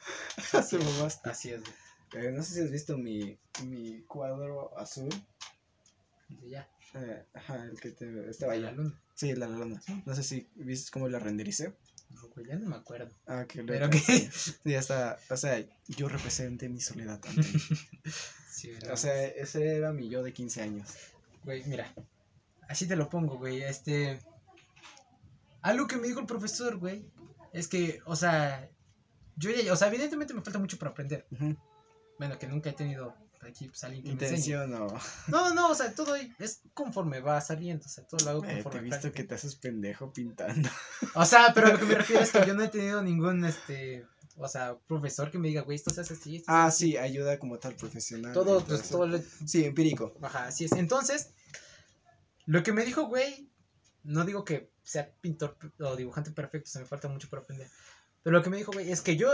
Así es, mamaste. así es, güey. Eh, no sé si has visto mi, mi cuadro azul. Ya, Eh, ajá, el que te estaba de la allá. luna. Sí, la luna. No sé si viste cómo la rendericé. No, güey, ya no me acuerdo. Ah, que Pero que... Sí, ya está. O sea, yo representé mi soledad también. Sí, o sea, ese era mi yo de 15 años. Güey, mira. Así te lo pongo, güey. Este. Algo que me dijo el profesor, güey. Es que, o sea. Yo ya. O sea, evidentemente me falta mucho por aprender. Bueno, que nunca he tenido aquí pues, alguien que me enseñe. Intención o. No, no, no, o sea, todo es conforme va saliendo. O sea, todo lo hago Eh, te conforme. he visto práctica. que te haces pendejo pintando. O sea, pero lo que me refiero es que yo no he tenido ningún, este. O sea, profesor que me diga, güey, esto se hace así. Esto Ah, hace así". sí, ayuda como tal profesional. Todo, y pues, todo lo- Sí, empírico. Ajá, así es. Entonces, lo que me dijo, güey, no digo que sea pintor o dibujante perfecto, se me falta mucho por aprender. Pero lo que me dijo, güey, es que yo,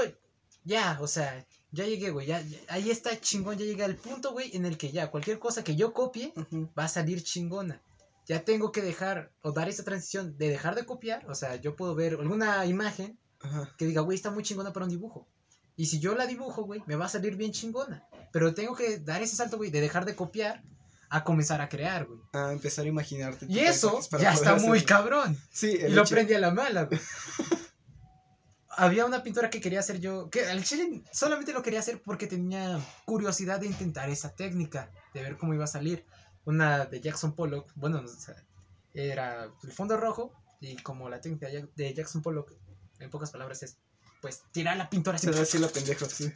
ya, o sea, ya llegué, güey, ya, ya- ahí está chingón, ya llegué al punto, güey, en el que ya cualquier cosa que yo copie va a salir chingona. Ya tengo que dejar o dar esa transición de dejar de copiar, o sea, yo puedo ver alguna imagen que diga, güey, está muy chingona para un dibujo. Y si yo la dibujo, güey, me va a salir bien chingona. Pero tengo que dar ese salto, güey, de dejar de copiar a comenzar a crear, güey. A empezar a imaginarte. Y eso ya está muy cabrón. Sí, Y lo hecho- aprendí a la mala, güey. Había una pintura que quería hacer yo, que al chile solamente lo quería hacer porque tenía curiosidad de intentar esa técnica, de ver cómo iba a salir. Una de Jackson Pollock, bueno, era el fondo rojo y como la técnica de Jack- de Jackson Pollock, en pocas palabras, es pues tirar la pintura así. Así la pendejo, sí.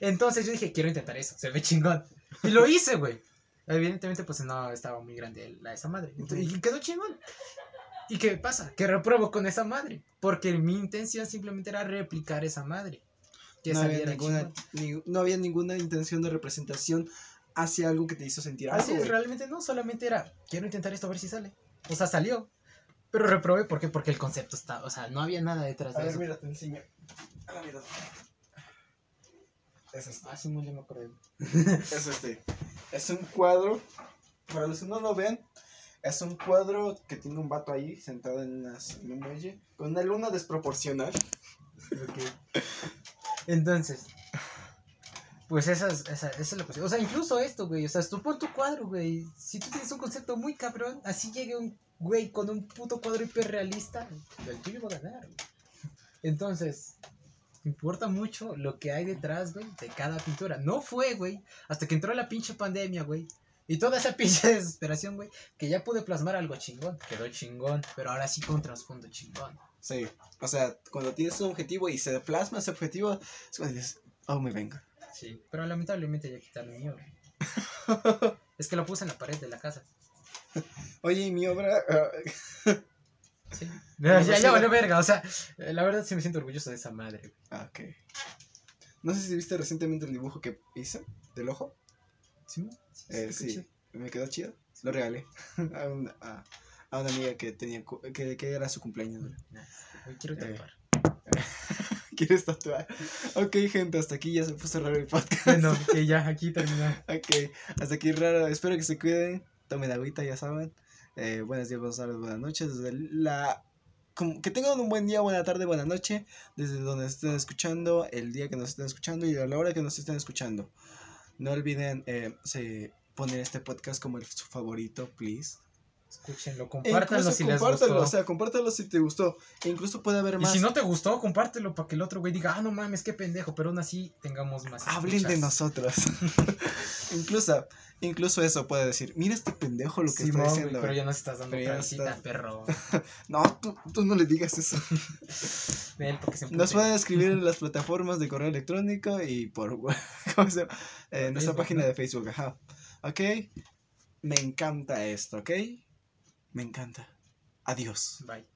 Entonces yo dije, quiero intentar eso, se ve chingón. Y lo hice, güey. Evidentemente, pues no estaba muy grande la, esa madre. Entonces, y quedó chingón. ¿Y qué pasa? Que repruebo con esa madre. Porque mi intención simplemente era replicar esa madre. Que No había, ninguna, ni- no había ninguna intención de representación hacia algo que te hizo sentir algo. Así es, realmente no, solamente era, quiero intentar esto a ver si sale. O sea, salió. Pero reprobé, ¿por qué? Porque el concepto está, o sea, no había nada detrás A de ver, eso. mira, te enseño. Ah, mira. Es este. Ah, sí, muy me acordé. Es este. Es un cuadro. Para los que no lo ven, es un cuadro que tiene un vato ahí sentado en, unas- en un muelle con una luna desproporcional. Ok. Entonces, pues esa es, esa, esa es la cuestión. O sea, incluso esto, güey. O sea, tú pon tu cuadro, güey. Si tú tienes un concepto muy cabrón, así llegue un güey con un puto cuadro hiperrealista, el tuyo va a ganar, güey. Entonces, importa mucho lo que hay detrás, güey, de cada pintura. No fue, güey, hasta que entró la pinche pandemia, güey. Y toda esa pinche desesperación, güey, que ya pude plasmar algo chingón. Quedó chingón, pero ahora sí con trasfondo chingón. Sí. O sea, cuando tienes un objetivo y se plasma ese objetivo, es cuando dices, oh, me venga. Sí, pero lamentablemente ya quitaron mío. güey. es que lo puse en la pared de la casa. Oye, y mi obra. Sí. Ya, ya, ya valió verga. O sea, eh, la verdad sí me siento orgulloso de esa madre. ah, ok. No sé si viste recientemente el dibujo que hice del ojo. Sí, sí, Eh, sí, me quedó chido. Lo regalé a, un- a- a una amiga que tenía que, que era su cumpleaños. Güey, quiero Eh. tatuar. ¿Quieres tatuar? Ok, gente, hasta aquí ya se puso raro el podcast. Bueno, que ya aquí terminó. Ok, hasta aquí raro. Espero que se cuiden. Tomen agüita, ya saben. Eh, buenos días, buenas tardes, buenas noches. Desde la como- que tengan un buen día, buena tarde, buena noche, desde donde estén escuchando, el día que nos estén escuchando y a la hora que nos estén escuchando. No olviden eh, poner este podcast como el, su favorito, please. Escúchenlo, E compártanlo si les gustó. o sea, compártelo si te gustó. E incluso puede haber y más. si no te gustó, compártelo para que el otro güey diga, ah, no mames, qué pendejo, pero aún así tengamos más. Hablen de nosotros. incluso, incluso eso puede decir, mira este pendejo lo que Simón, está diciendo. pero güey". ya nos estás dando estás- perro. No, tú, tú no le digas eso. Ven, porque se Nos pueden escribir en las plataformas de correo electrónico y por ¿cómo se llama? Eh, nuestra Facebook, página ¿no? de Facebook, ajá. Ok. Me encanta esto, ¿ok? Me encanta. Adiós. Bye.